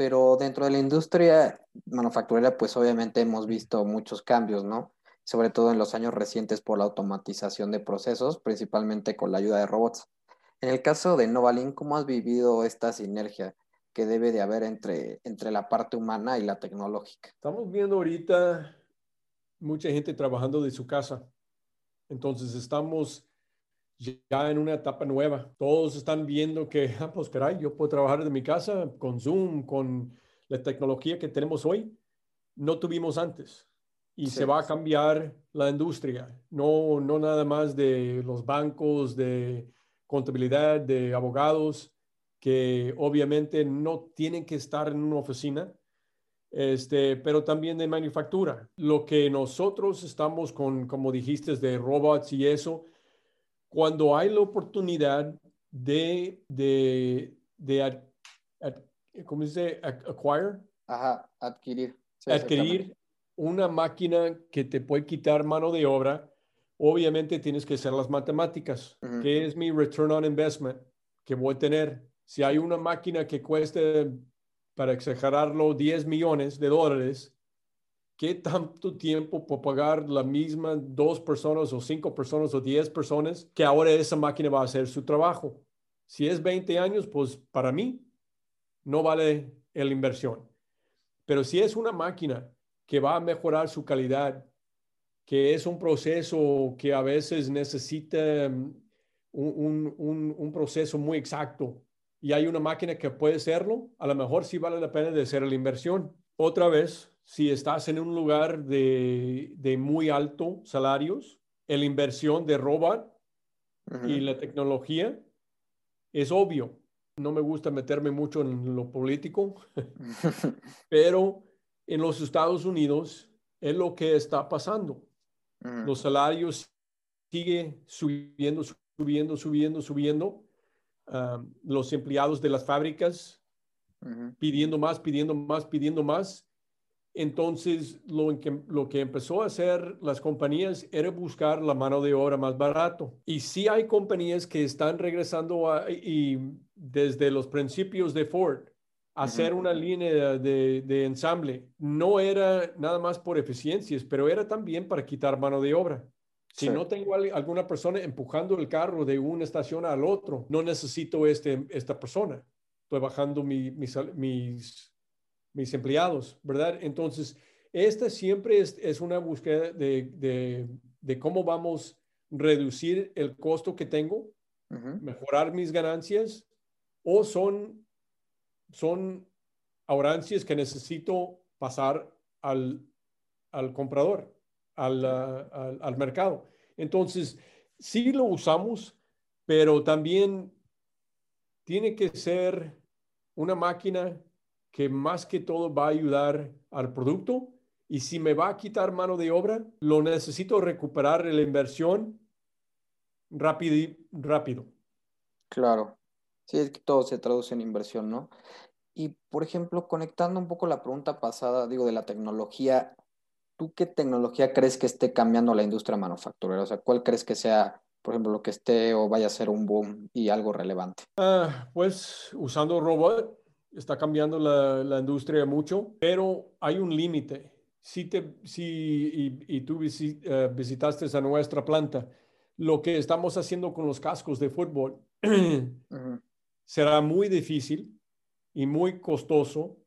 pero dentro de la industria manufacturera, pues obviamente hemos visto muchos cambios, ¿no? Sobre todo en los años recientes por la automatización de procesos, principalmente con la ayuda de robots. En el caso de Novalink, ¿cómo has vivido esta sinergia que debe de haber entre, entre la parte humana y la tecnológica? Estamos viendo ahorita mucha gente trabajando de su casa. Entonces estamos ya en una etapa nueva. Todos están viendo que, ah, pues caray, yo puedo trabajar de mi casa con Zoom, con la tecnología que tenemos hoy, no tuvimos antes. Y se va a cambiar la industria, no, no nada más de los bancos, de contabilidad, de abogados, que obviamente no tienen que estar en una oficina, este, pero también de manufactura. Lo que nosotros estamos con, como dijiste, de robots y eso, cuando hay la oportunidad de, de, de ¿cómo se dice? Acquire. Ajá, adquirir. adquirir una máquina que te puede quitar mano de obra, obviamente tienes que hacer las matemáticas. ¿Qué es mi return on investment que voy a tener? Si hay una máquina que cueste, para exagerarlo, 10 millones de dólares, ¿qué tanto tiempo por pagar la misma dos personas o cinco personas o diez personas que ahora esa máquina va a hacer su trabajo? Si es 20 años, pues para mí no vale la inversión. Pero si es una máquina que va a mejorar su calidad, que es un proceso que a veces necesita mm, un, un, un, proceso muy exacto y hay una máquina que puede hacerlo, a lo mejor sí vale la pena de hacer la inversión. Otra vez, si estás en un lugar de, de muy alto salarios, la inversión de robot y la tecnología es obvio. No me gusta meterme mucho en lo político, pero en los Estados Unidos es lo que está pasando. Los salarios siguen subiendo, subiendo, subiendo, subiendo. Los empleados de las fábricas pidiendo más, pidiendo más, pidiendo más. Entonces, lo que, lo que empezó a hacer las compañías era buscar la mano de obra más barato. Y sí hay compañías que están regresando a, y desde los principios de Ford, hacer una línea de, de, ensamble. No era nada más por eficiencias, pero era también para quitar mano de obra. Si no tengo alguna persona empujando el carro de una estación al otro, no necesito este, esta persona. Estoy bajando mi, mis, mis mis empleados, ¿verdad? Entonces, esta siempre es, una búsqueda de, cómo vamos a reducir el costo que tengo, mejorar mis ganancias, o son, son ahorrancias que necesito pasar al, comprador, al, al mercado. Entonces, sí lo usamos, pero también tiene que ser una máquina que más que todo va a ayudar al producto y si me va a quitar mano de obra, lo necesito recuperar la inversión rápido. rápido. Claro, sí, es que todo se traduce en inversión, ¿no? Y, por ejemplo, conectando un poco la pregunta pasada, digo, de la tecnología, ¿tú qué tecnología crees que esté cambiando la industria manufacturera? O sea, ¿cuál crees que sea, por ejemplo, lo que esté o vaya a ser un boom y algo relevante? Ah, pues usando robot, está cambiando la, industria mucho, pero hay un límite. Si, te, si y, tú eh, visitaste a nuestra planta, lo que estamos haciendo con los cascos de fútbol, será muy difícil y muy costoso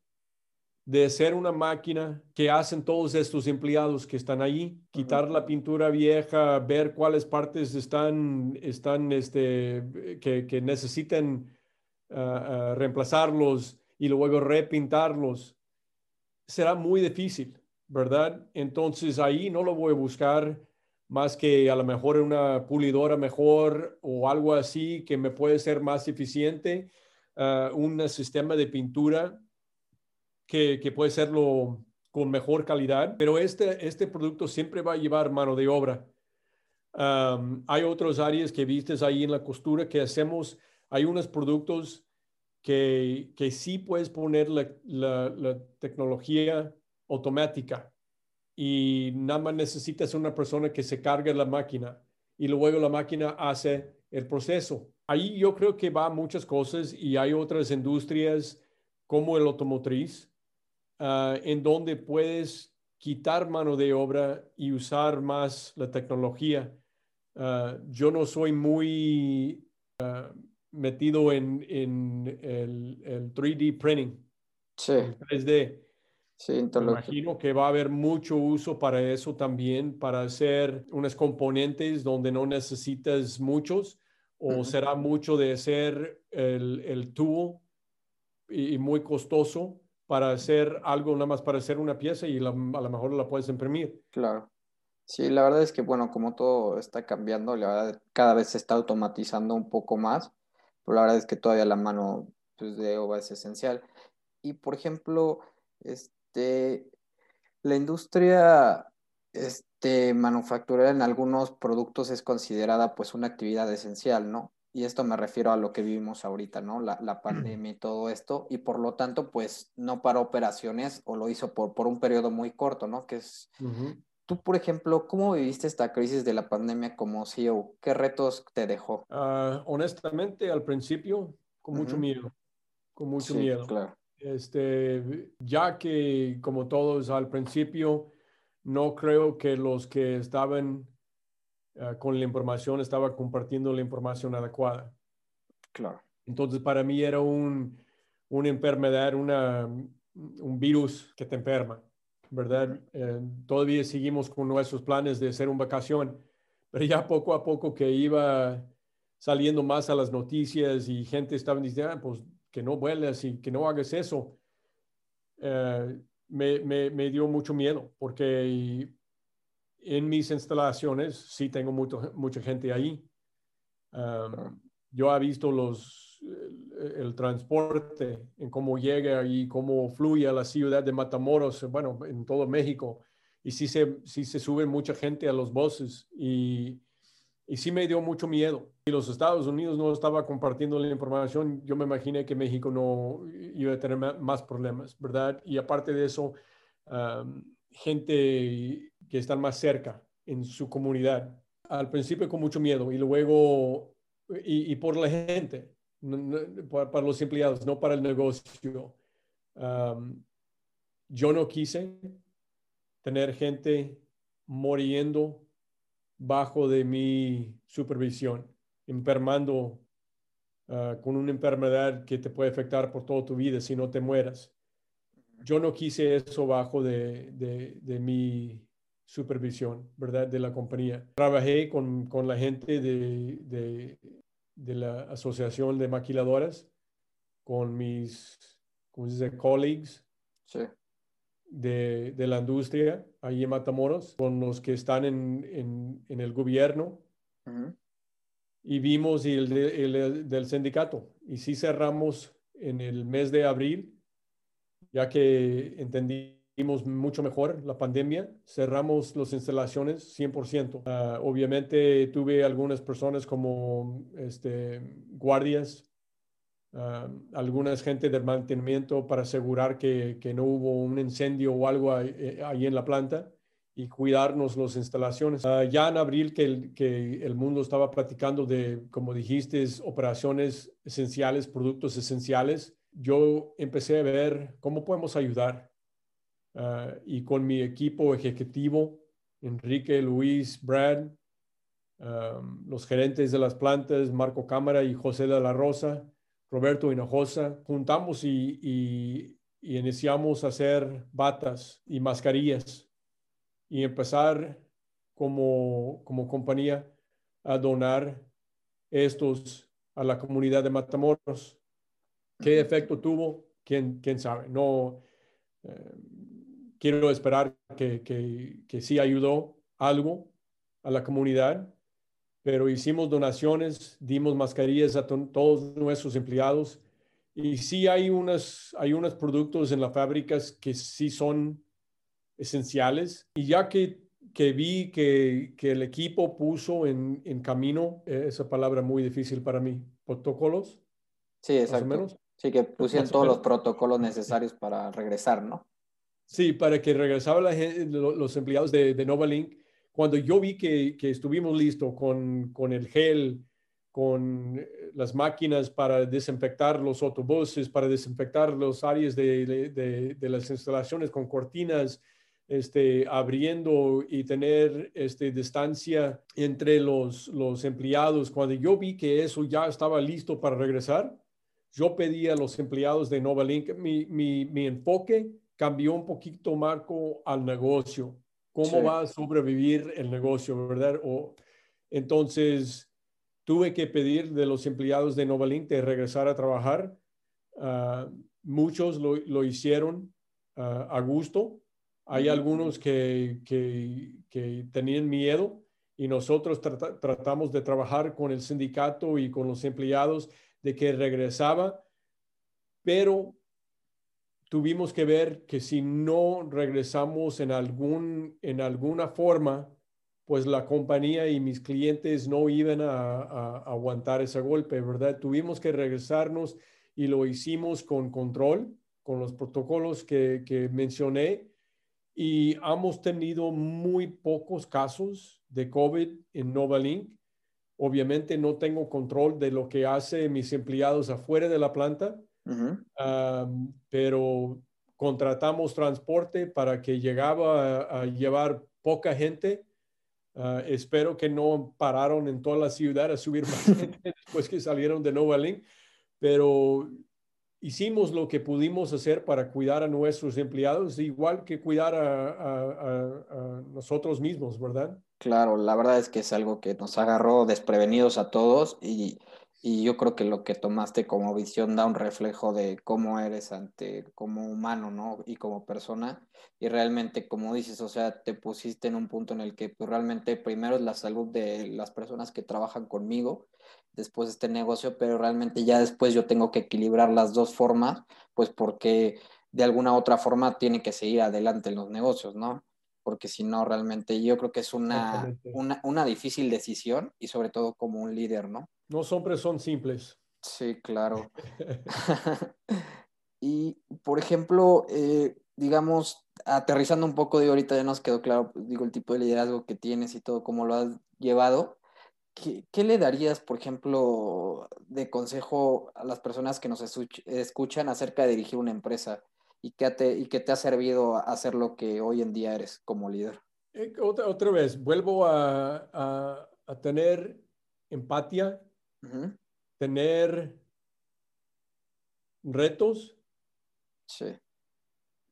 de ser una máquina que hacen todos estos empleados que están ahí, quitar la pintura vieja, ver cuáles partes están, están este, que, que necesitan ah, ah, reemplazarlos y luego repintarlos. Será muy difícil, ¿verdad? Entonces ahí no lo voy a buscar más que a lo mejor una pulidora mejor o algo así que me puede ser más eficiente, ah, un sistema de pintura que, puede serlo con mejor calidad, pero este, este producto siempre va a llevar mano de obra. hay otras áreas que vistes ahí en la costura que hacemos, hay unos productos que, que sí puedes poner la, la, tecnología automática y nada más necesitas una persona que se cargue la máquina y luego la máquina hace el proceso. Ahí yo creo que va muchas cosas y hay otras industrias como el automotriz Ah, en donde puedes quitar mano de obra y usar más la tecnología. Ah, yo no soy muy ah, metido en, en el, 3D printing. Sí. 3D. Sí, imagino que va a haber mucho uso para eso también, para hacer unos componentes donde no necesitas muchos, o será mucho de hacer el, el tool y muy costoso para hacer algo, nada más para hacer una pieza y a lo mejor la puedes imprimir. Claro. Sí, la verdad es que, bueno, como todo está cambiando, la verdad, cada vez se está automatizando un poco más, pero la verdad es que todavía la mano pues, de obra es esencial. Y, por ejemplo, este, la industria este, manufacturera en algunos productos es considerada pues una actividad esencial, ¿no? Y esto me refiero a lo que vivimos ahorita, ¿no? La, la, pandemia y todo esto, y por lo tanto, pues no paró operaciones o lo hizo por, por un periodo muy corto, ¿no? Que es, tú, por ejemplo, ¿cómo viviste esta crisis de la pandemia como CEO? ¿Qué retos te dejó? Ah, honestamente, al principio, con mucho miedo, con mucho miedo. Claro. Este, ya que, como todos al principio, no creo que los que estaban Ah, con la información, estaba compartiendo la información adecuada. Claro. Entonces, para mí era un, una enfermedad, una, un virus que te enferma, ¿verdad? Eh, todavía seguimos con nuestros planes de hacer una vacación, pero ya poco a poco que iba saliendo más a las noticias y gente estaba diciendo, ah, pues que no vuelas y que no hagas eso, eh, me, me, me, dio mucho miedo porque en mis instalaciones sí tengo mucho, mucha gente ahí. yo he visto los, el, transporte, en cómo llega y cómo fluye a la ciudad de Matamoros, bueno, en todo México. Y sí se, sí se sube mucha gente a los buses y, y sí me dio mucho miedo. Si los Estados Unidos no estaba compartiendo la información, yo me imaginé que México no iba a tener más problemas, ¿verdad? Y aparte de eso, gente que están más cerca en su comunidad. Al principio con mucho miedo y luego, y, por la gente, para, los empleados, no para el negocio. yo no quise tener gente muriendo bajo de mi supervisión, enfermando ah, con una enfermedad que te puede afectar por toda tu vida si no te mueras. Yo no quise eso bajo de, de mi supervisión, ¿verdad? De la compañía. Trabajé con, con la gente de, de, de, la Asociación de Maquiladoras, con mis, ¿cómo se dice? Colleagues. De, de, la industria ahí en Matamoros, con los que están en, en, en el gobierno. Y vimos el, el, del sindicato. Y sí cerramos en el mes de abril, ya que entendí vimos mucho mejor la pandemia, cerramos las instalaciones 100%. Ah, obviamente tuve algunas personas como este, guardias, uh, algunas gente del mantenimiento para asegurar que, que, no hubo un incendio o algo ahí, eh, en la planta y cuidarnos las instalaciones. Ah, ya en abril que el, que el mundo estaba platicando de, como dijiste, operaciones esenciales, productos esenciales, yo empecé a ver cómo podemos ayudar Ah, y con mi equipo ejecutivo, Enrique, Luis, Brad, los gerentes de las plantas, Marco Cámara y José de la Rosa, Roberto Hinojosa, juntamos y, iniciamos a hacer batas y mascarillas y empezar como, como compañía a donar estos a la comunidad de Matamoros. ¿Qué efecto tuvo? ¿Quién, quién sabe? No eh, quiero esperar que, que, que sí ayudó algo a la comunidad, pero hicimos donaciones, dimos mascarillas a todos nuestros empleados y sí hay unos, hay unos productos en las fábricas que sí son esenciales. Y ya que, que vi que, que, el equipo puso en, en, camino, eh, esa palabra muy difícil para mí, protocolos. Sí, exacto. Sí, que pusieron todos los protocolos necesarios para regresar, ¿no? Sí, para que regresaban los empleados de, de Novalink cuando yo vi que, que estuvimos listos con, con, el gel, con eh, las máquinas para desinfectar los autobuses, para desinfectar los áreas de, de, de, las instalaciones con cortinas, este, abriendo y tener este, distancia entre los, los empleados. Cuando yo vi que eso ya estaba listo para regresar, yo pedí a los empleados de Novalink, mi, mi, mi enfoque cambió un poquito, Marco, al negocio cómo va a sobrevivir el negocio, ¿verdad? O, entonces, tuve que pedir de los empleados de Novalink de regresar a trabajar. Ah, muchos lo, lo hicieron ah, a gusto. Hay algunos que, que, que, tenían miedo y nosotros tratamos de trabajar con el sindicato y con los empleados de que regresaba, pero tuvimos que ver que si no regresamos en, algún, en alguna forma, pues la compañía y mis clientes no iban a, aguantar ese golpe, ¿verdad? Tuvimos que regresarnos y lo hicimos con control, con los protocolos que, que mencioné y hemos tenido muy pocos casos de COVID en Novalink. Obviamente no tengo control de lo que hacen mis empleados afuera de la planta, pero contratamos transporte para que llegaba a, llevar poca gente. Ah, espero que no pararon en toda la ciudad a subir más gente después que salieron de Nova Link, pero hicimos lo que pudimos hacer para cuidar a nuestros empleados, igual que cuidar a nosotros mismos, ¿verdad? Claro, la verdad es que es algo que nos agarró desprevenidos a todos y y yo creo que lo que tomaste como visión da un reflejo de cómo eres ante como humano, ¿no? Y como persona. Y realmente, como dices, o sea, te pusiste en un punto en el que pues, realmente primero es la salud de las personas que trabajan conmigo, después este negocio, pero realmente ya después yo tengo que equilibrar las dos formas, pues porque de alguna otra forma tiene que seguir adelante en los negocios, ¿no? Porque si no, realmente yo creo que es una, una, una difícil decisión y sobre todo como un líder, ¿no? Los hombres son simples. Sí, claro. y, por ejemplo, eh, digamos, aterrizando un poco, de ahorita ya nos quedó claro, pues, digo, el tipo de liderazgo que tienes y todo, cómo lo has llevado. ¿Qué, ¿Qué, le darías, por ejemplo, de consejo a las personas que nos escuchan acerca de dirigir una empresa y que te, y que te ha servido a hacer lo que hoy en día eres como líder? Eh, otra, otra, vez, vuelvo a, a, a tener empatía tener retos. Sí.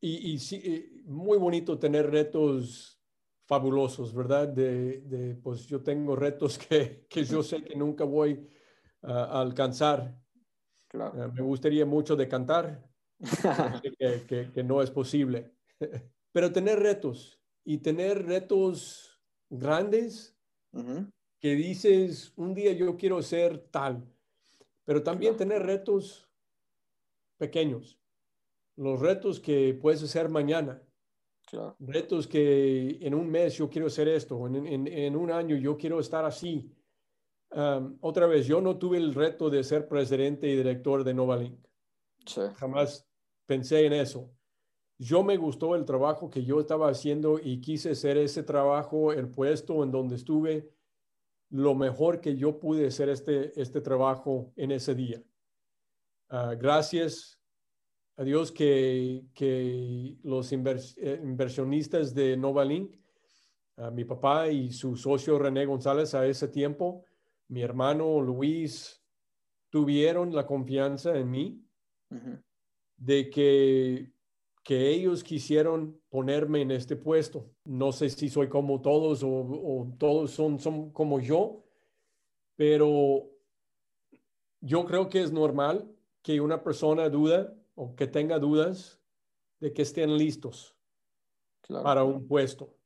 Y, y sí, eh, muy bonito tener retos fabulosos, ¿verdad? De, pues yo tengo retos que, que yo sé que nunca voy a alcanzar. Claro. Eh, me gustaría mucho de cantar, que, que, no es posible. Pero tener retos y tener retos grandes que dices, un día yo quiero ser tal, pero también tener retos pequeños, los retos que puedes hacer mañana, retos que en un mes yo quiero hacer esto, en, en, un año yo quiero estar así. otra vez, yo no tuve el reto de ser presidente y director de Novalink. Jamás pensé en eso. Yo me gustó el trabajo que yo estaba haciendo y quise hacer ese trabajo, el puesto en donde estuve lo mejor que yo pude hacer este, este trabajo en ese día. Ah, gracias a Dios que, que los eh, inversionistas de Novalink, uh, mi papá y su socio René González a ese tiempo, mi hermano Luis, tuvieron la confianza en mí de que, que ellos quisieron ponerme en este puesto. No sé si soy como todos o, todos son, son como yo, pero yo creo que es normal que una persona duda o que tenga dudas de que estén listos para un puesto.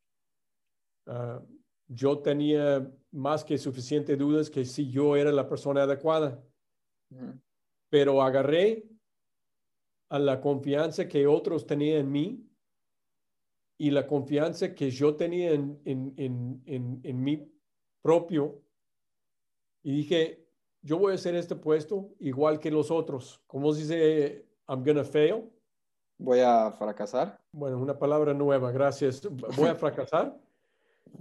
Ah, yo tenía más que suficiente dudas que si yo era la persona adecuada, pero agarré a la confianza que otros tenían en mí y la confianza que yo tenía en, en, en, en, mí propio y dije, yo voy a hacer este puesto igual que los otros. ¿Cómo se dice? I'm gonna fail. Voy a fracasar. Bueno, una palabra nueva, gracias. Voy a fracasar,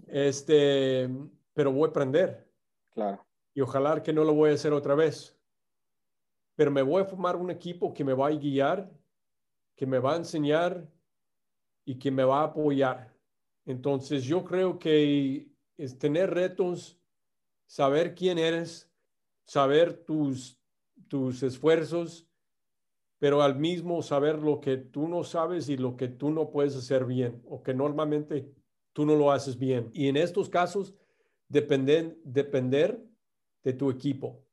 este, pero voy a aprender. Claro. Y ojalá que no lo voy a hacer otra vez. Pero me voy a formar un equipo que me va a guiar, que me va a enseñar y que me va a apoyar. Entonces yo creo que es tener retos, saber quién eres, saber tus, tus esfuerzos, pero al mismo saber lo que tú no sabes y lo que tú no puedes hacer bien o que normalmente tú no lo haces bien. Y en estos casos, depender de tu equipo.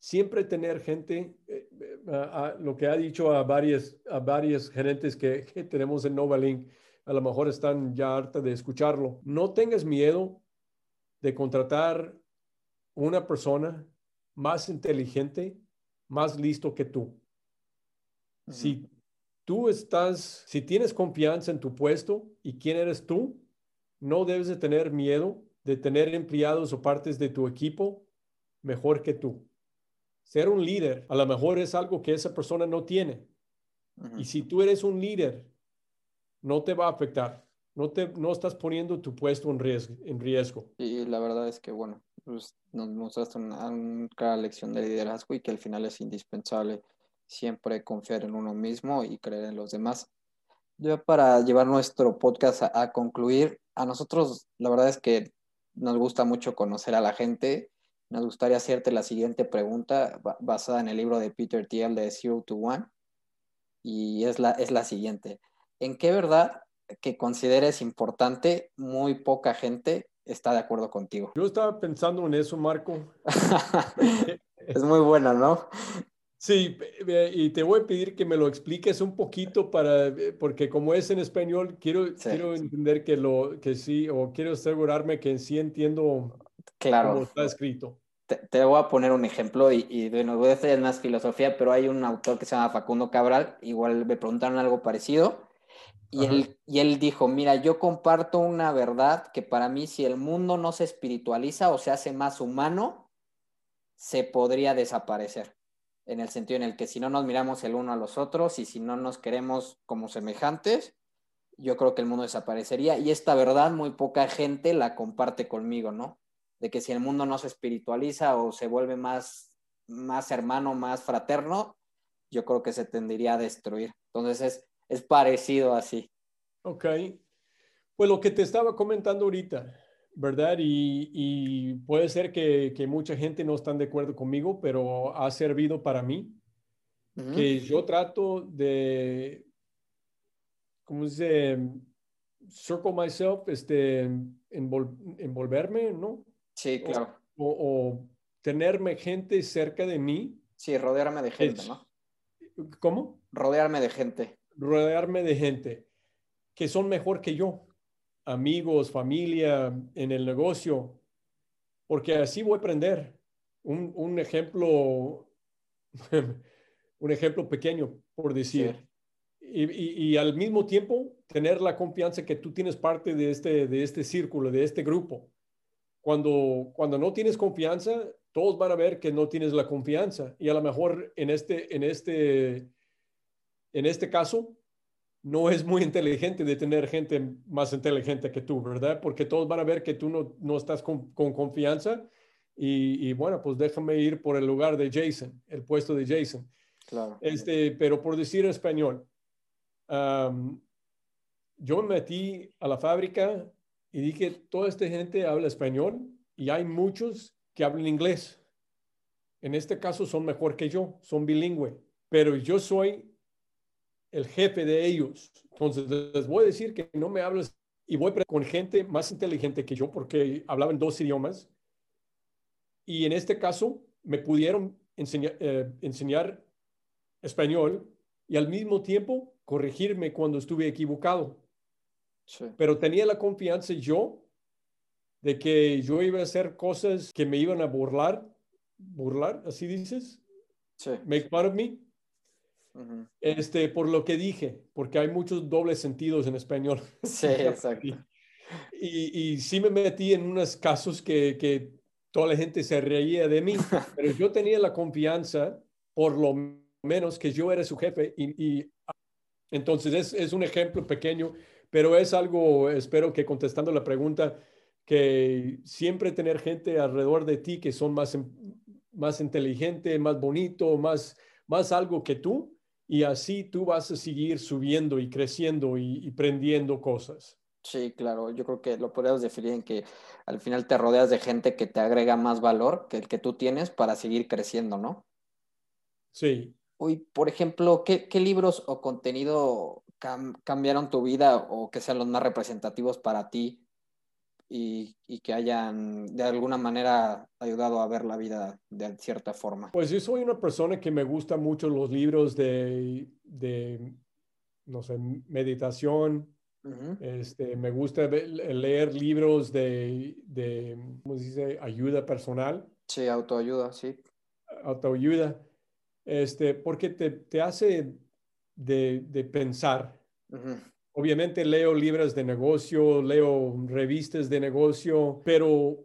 Siempre tener gente, eh, eh, lo que ha dicho a varias, a varias gerentes que, que tenemos en Novalink, a lo mejor están ya harta de escucharlo. No tengas miedo de contratar una persona más inteligente, más listo que tú. Si tú estás, si tienes confianza en tu puesto y quién eres tú, no debes de tener miedo de tener empleados o partes de tu equipo mejor que tú. Ser un líder a lo mejor es algo que esa persona no tiene. Y si tú eres un líder, no te va a afectar. No, te, no estás poniendo tu puesto en riesgo. En riesgo. Y la verdad es que, bueno, pues, nos mostraste una, una lección de liderazgo y que al final es indispensable siempre confiar en uno mismo y creer en los demás. Ya para llevar nuestro podcast a, concluir, a nosotros la verdad es que nos gusta mucho conocer a la gente. Nos gustaría hacerte la siguiente pregunta basada en el libro de Peter Thiel de Zero to One. Y es la, es la siguiente. ¿En qué verdad que consideres importante muy poca gente está de acuerdo contigo? Yo estaba pensando en eso, Marco. es muy buena, ¿no? Sí, y te voy a pedir que me lo expliques un poquito para, eh, porque como es en español, quiero, quiero entender que lo, que sí, o quiero asegurarme que sí entiendo claro. cómo está escrito. Te, voy a poner un ejemplo y, y bueno, voy a hacer más filosofía, pero hay un autor que se llama Facundo Cabral, igual me preguntaron algo parecido, y él, y él dijo, mira, yo comparto una verdad que para mí si el mundo no se espiritualiza o se hace más humano, se podría desaparecer en el sentido en el que si no nos miramos el uno a los otros y si no nos queremos como semejantes, yo creo que el mundo desaparecería. Y esta verdad muy poca gente la comparte conmigo, ¿no? De que si el mundo no se espiritualiza o se vuelve más, más hermano, más fraterno, yo creo que se tendería a destruir. Entonces es, es parecido así. Ok. Pues lo que te estaba comentando ahorita, ¿verdad? Y, puede ser que, mucha gente no están de acuerdo conmigo, pero ha servido para mí, que yo trato de, ¿cómo se dice? Circle myself, este, envolverme, ¿no? Sí, claro. O, tenerme gente cerca de mí. Sí, rodearme de gente, ¿no? ¿Cómo? Rodearme de gente. Rodearme de gente que son mejor que yo amigos, familia, en el negocio, porque así voy a aprender. Un, ejemplo, un ejemplo pequeño, por decir. Y, al mismo tiempo tener la confianza que tú tienes parte de este, de este círculo, de este grupo. Cuando, cuando no tienes confianza, todos van a ver que no tienes la confianza. Y a lo mejor en este, en este, en este caso, no es muy inteligente de tener gente más inteligente que tú, ¿verdad? Porque todos van a ver que tú no, no estás con, confianza y, bueno, pues déjame ir por el lugar de Jason, el puesto de Jason. Claro. Este, pero por decir en español, yo me metí a la fábrica y dije, toda esta gente habla español y hay muchos que hablan inglés. en este caso son mejor que yo, son bilingüe, pero yo soy el jefe de ellos. Entonces les voy a decir que no me hables y voy con gente más inteligente que yo porque hablaban dos idiomas. Y en este caso me pudieron eh, enseñar español y al mismo tiempo corregirme cuando estuve equivocado. Pero tenía la confianza yo de que yo iba a hacer cosas que me iban a burlar, burlar, así dices, make fun of me, este, por lo que dije, porque hay muchos dobles sentidos en español. Sí, exacto. Y, y, sí me metí en unos casos que, que toda la gente se reía de mí, pero yo tenía la confianza, por lo menos, que yo era su jefe y, y entonces es, es, un ejemplo pequeño, pero es algo, espero que contestando la pregunta, que siempre tener gente alrededor de ti que son más, más inteligente, más bonito, más, más algo que tú, y así tú vas a seguir subiendo y creciendo y, y prendiendo cosas. Sí, claro, yo creo que lo podríamos definir en que al final te rodeas de gente que te agrega más valor que el que tú tienes para seguir creciendo, ¿no? Sí. Uy, por ejemplo, ¿qué, qué libros o contenido cambiaron tu vida o que sean los más representativos para ti y, que hayan de alguna manera ayudado a ver la vida de cierta forma? Pues yo soy una persona que me gusta mucho los libros de, de no sé, meditación. este, me gusta leer libros de, de, ¿cómo se dice? Ayuda personal. Sí, autoayuda, sí. Autoayuda. Este, porque te, te hace de, de pensar. Obviamente leo libros de negocio, leo revistas de negocio, pero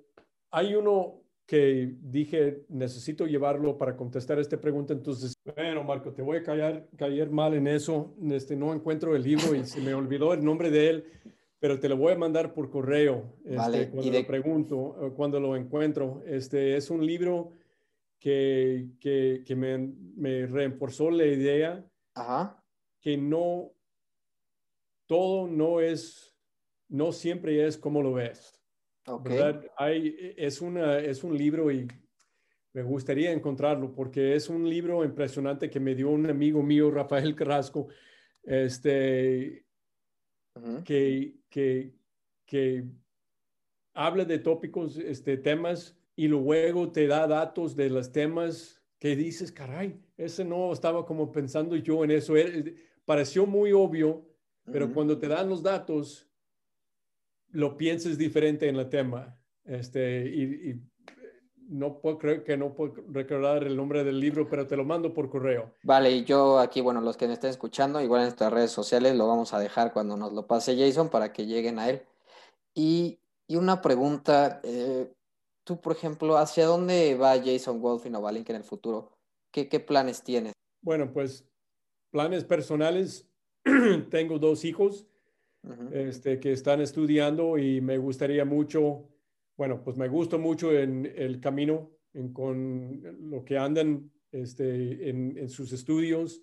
hay uno que dije, necesito llevarlo para contestar esta pregunta. Entonces, bueno, Marco, te voy a callar, caer mal en eso. Este, no encuentro el libro y se me olvidó el nombre de él, pero te lo voy a mandar por correo este, cuando lo pregunto, cuando lo encuentro. Este, es un libro que, que, que me, me reforzó la idea que no todo no es, no siempre es como lo ves. Okay. Hay, es, una, es un libro y me gustaría encontrarlo porque es un libro impresionante que me dio un amigo mío, Rafael Carrasco, este, que, que, que habla de tópicos, este, temas y luego te da datos de los temas que dices, caray, ese no estaba como pensando yo en eso. Pareció muy obvio, pero cuando te dan los datos, lo piensas diferente en el tema. Este, y, no puedo creer que no puedo recordar el nombre del libro, pero te lo mando por correo. Vale, y yo aquí, bueno, los que me estén escuchando, igual en nuestras redes sociales lo vamos a dejar cuando nos lo pase Jason para que lleguen a él. Y, y una pregunta, eh, tú, por ejemplo, ¿hacia dónde va Jason Wolf y Novalink en el futuro? ¿Qué, qué planes tienes? Bueno, pues planes personales tengo dos hijos este, que están estudiando y me gustaría mucho, bueno, pues me gusta mucho en el camino, en, con lo que andan este, en, sus estudios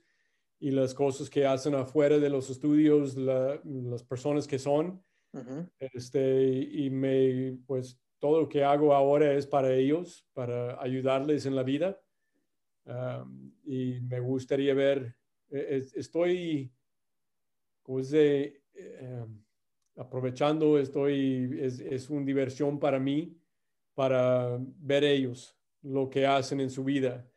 y las cosas que hacen afuera de los estudios, las personas que son. este, y me, pues todo lo que hago ahora es para ellos, para ayudarles en la vida. y me gustaría ver, estoy pues de, eh, aprovechando, estoy, es, es una diversión para mí, para ver ellos lo que hacen en su vida.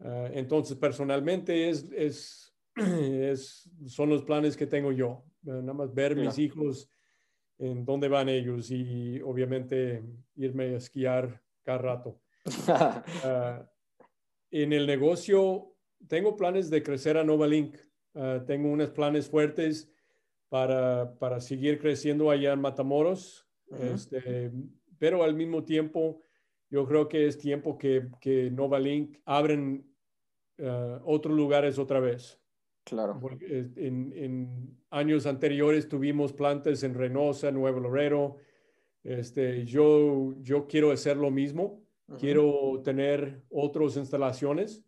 Ah, entonces, personalmente, es, es, es, son los planes que tengo yo. Nada más ver mis hijos en dónde van ellos y obviamente irme a esquiar cada rato. Ah, en el negocio, tengo planes de crecer a Nova Link. Ah, tengo unos planes fuertes para, para, seguir creciendo allá en Matamoros, este, pero al mismo tiempo yo creo que es tiempo que, que Novalink abren uh, otros lugares otra vez. Claro. Porque en, en, años anteriores tuvimos plantas en Reynosa, Nuevo Laredo. Este, yo, yo quiero hacer lo mismo. Quiero tener otras instalaciones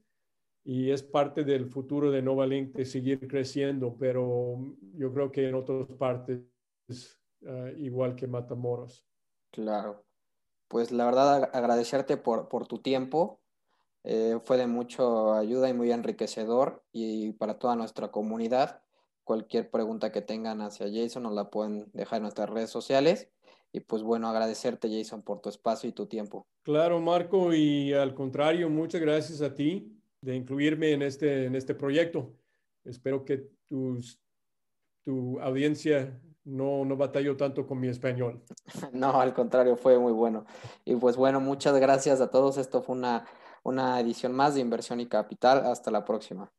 y es parte del futuro de Novalink de seguir creciendo, pero yo creo que en otras partes uh, igual que Matamoros. Claro. Pues la verdad agradecerte por, por tu tiempo. Eh, fue de mucha ayuda y muy enriquecedor y para toda nuestra comunidad. Cualquier pregunta que tengan hacia Jason nos la pueden dejar en nuestras redes sociales. Y pues bueno, agradecerte Jason por tu espacio y tu tiempo. Claro, Marco, y al contrario, muchas gracias a ti de incluirme en este, en este proyecto. Espero que tus, tu audiencia no, no batalló tanto con mi español. No, al contrario, fue muy bueno. Y pues bueno, muchas gracias a todos. Esto fue una, una edición más de Inversión y Capital. Hasta la próxima.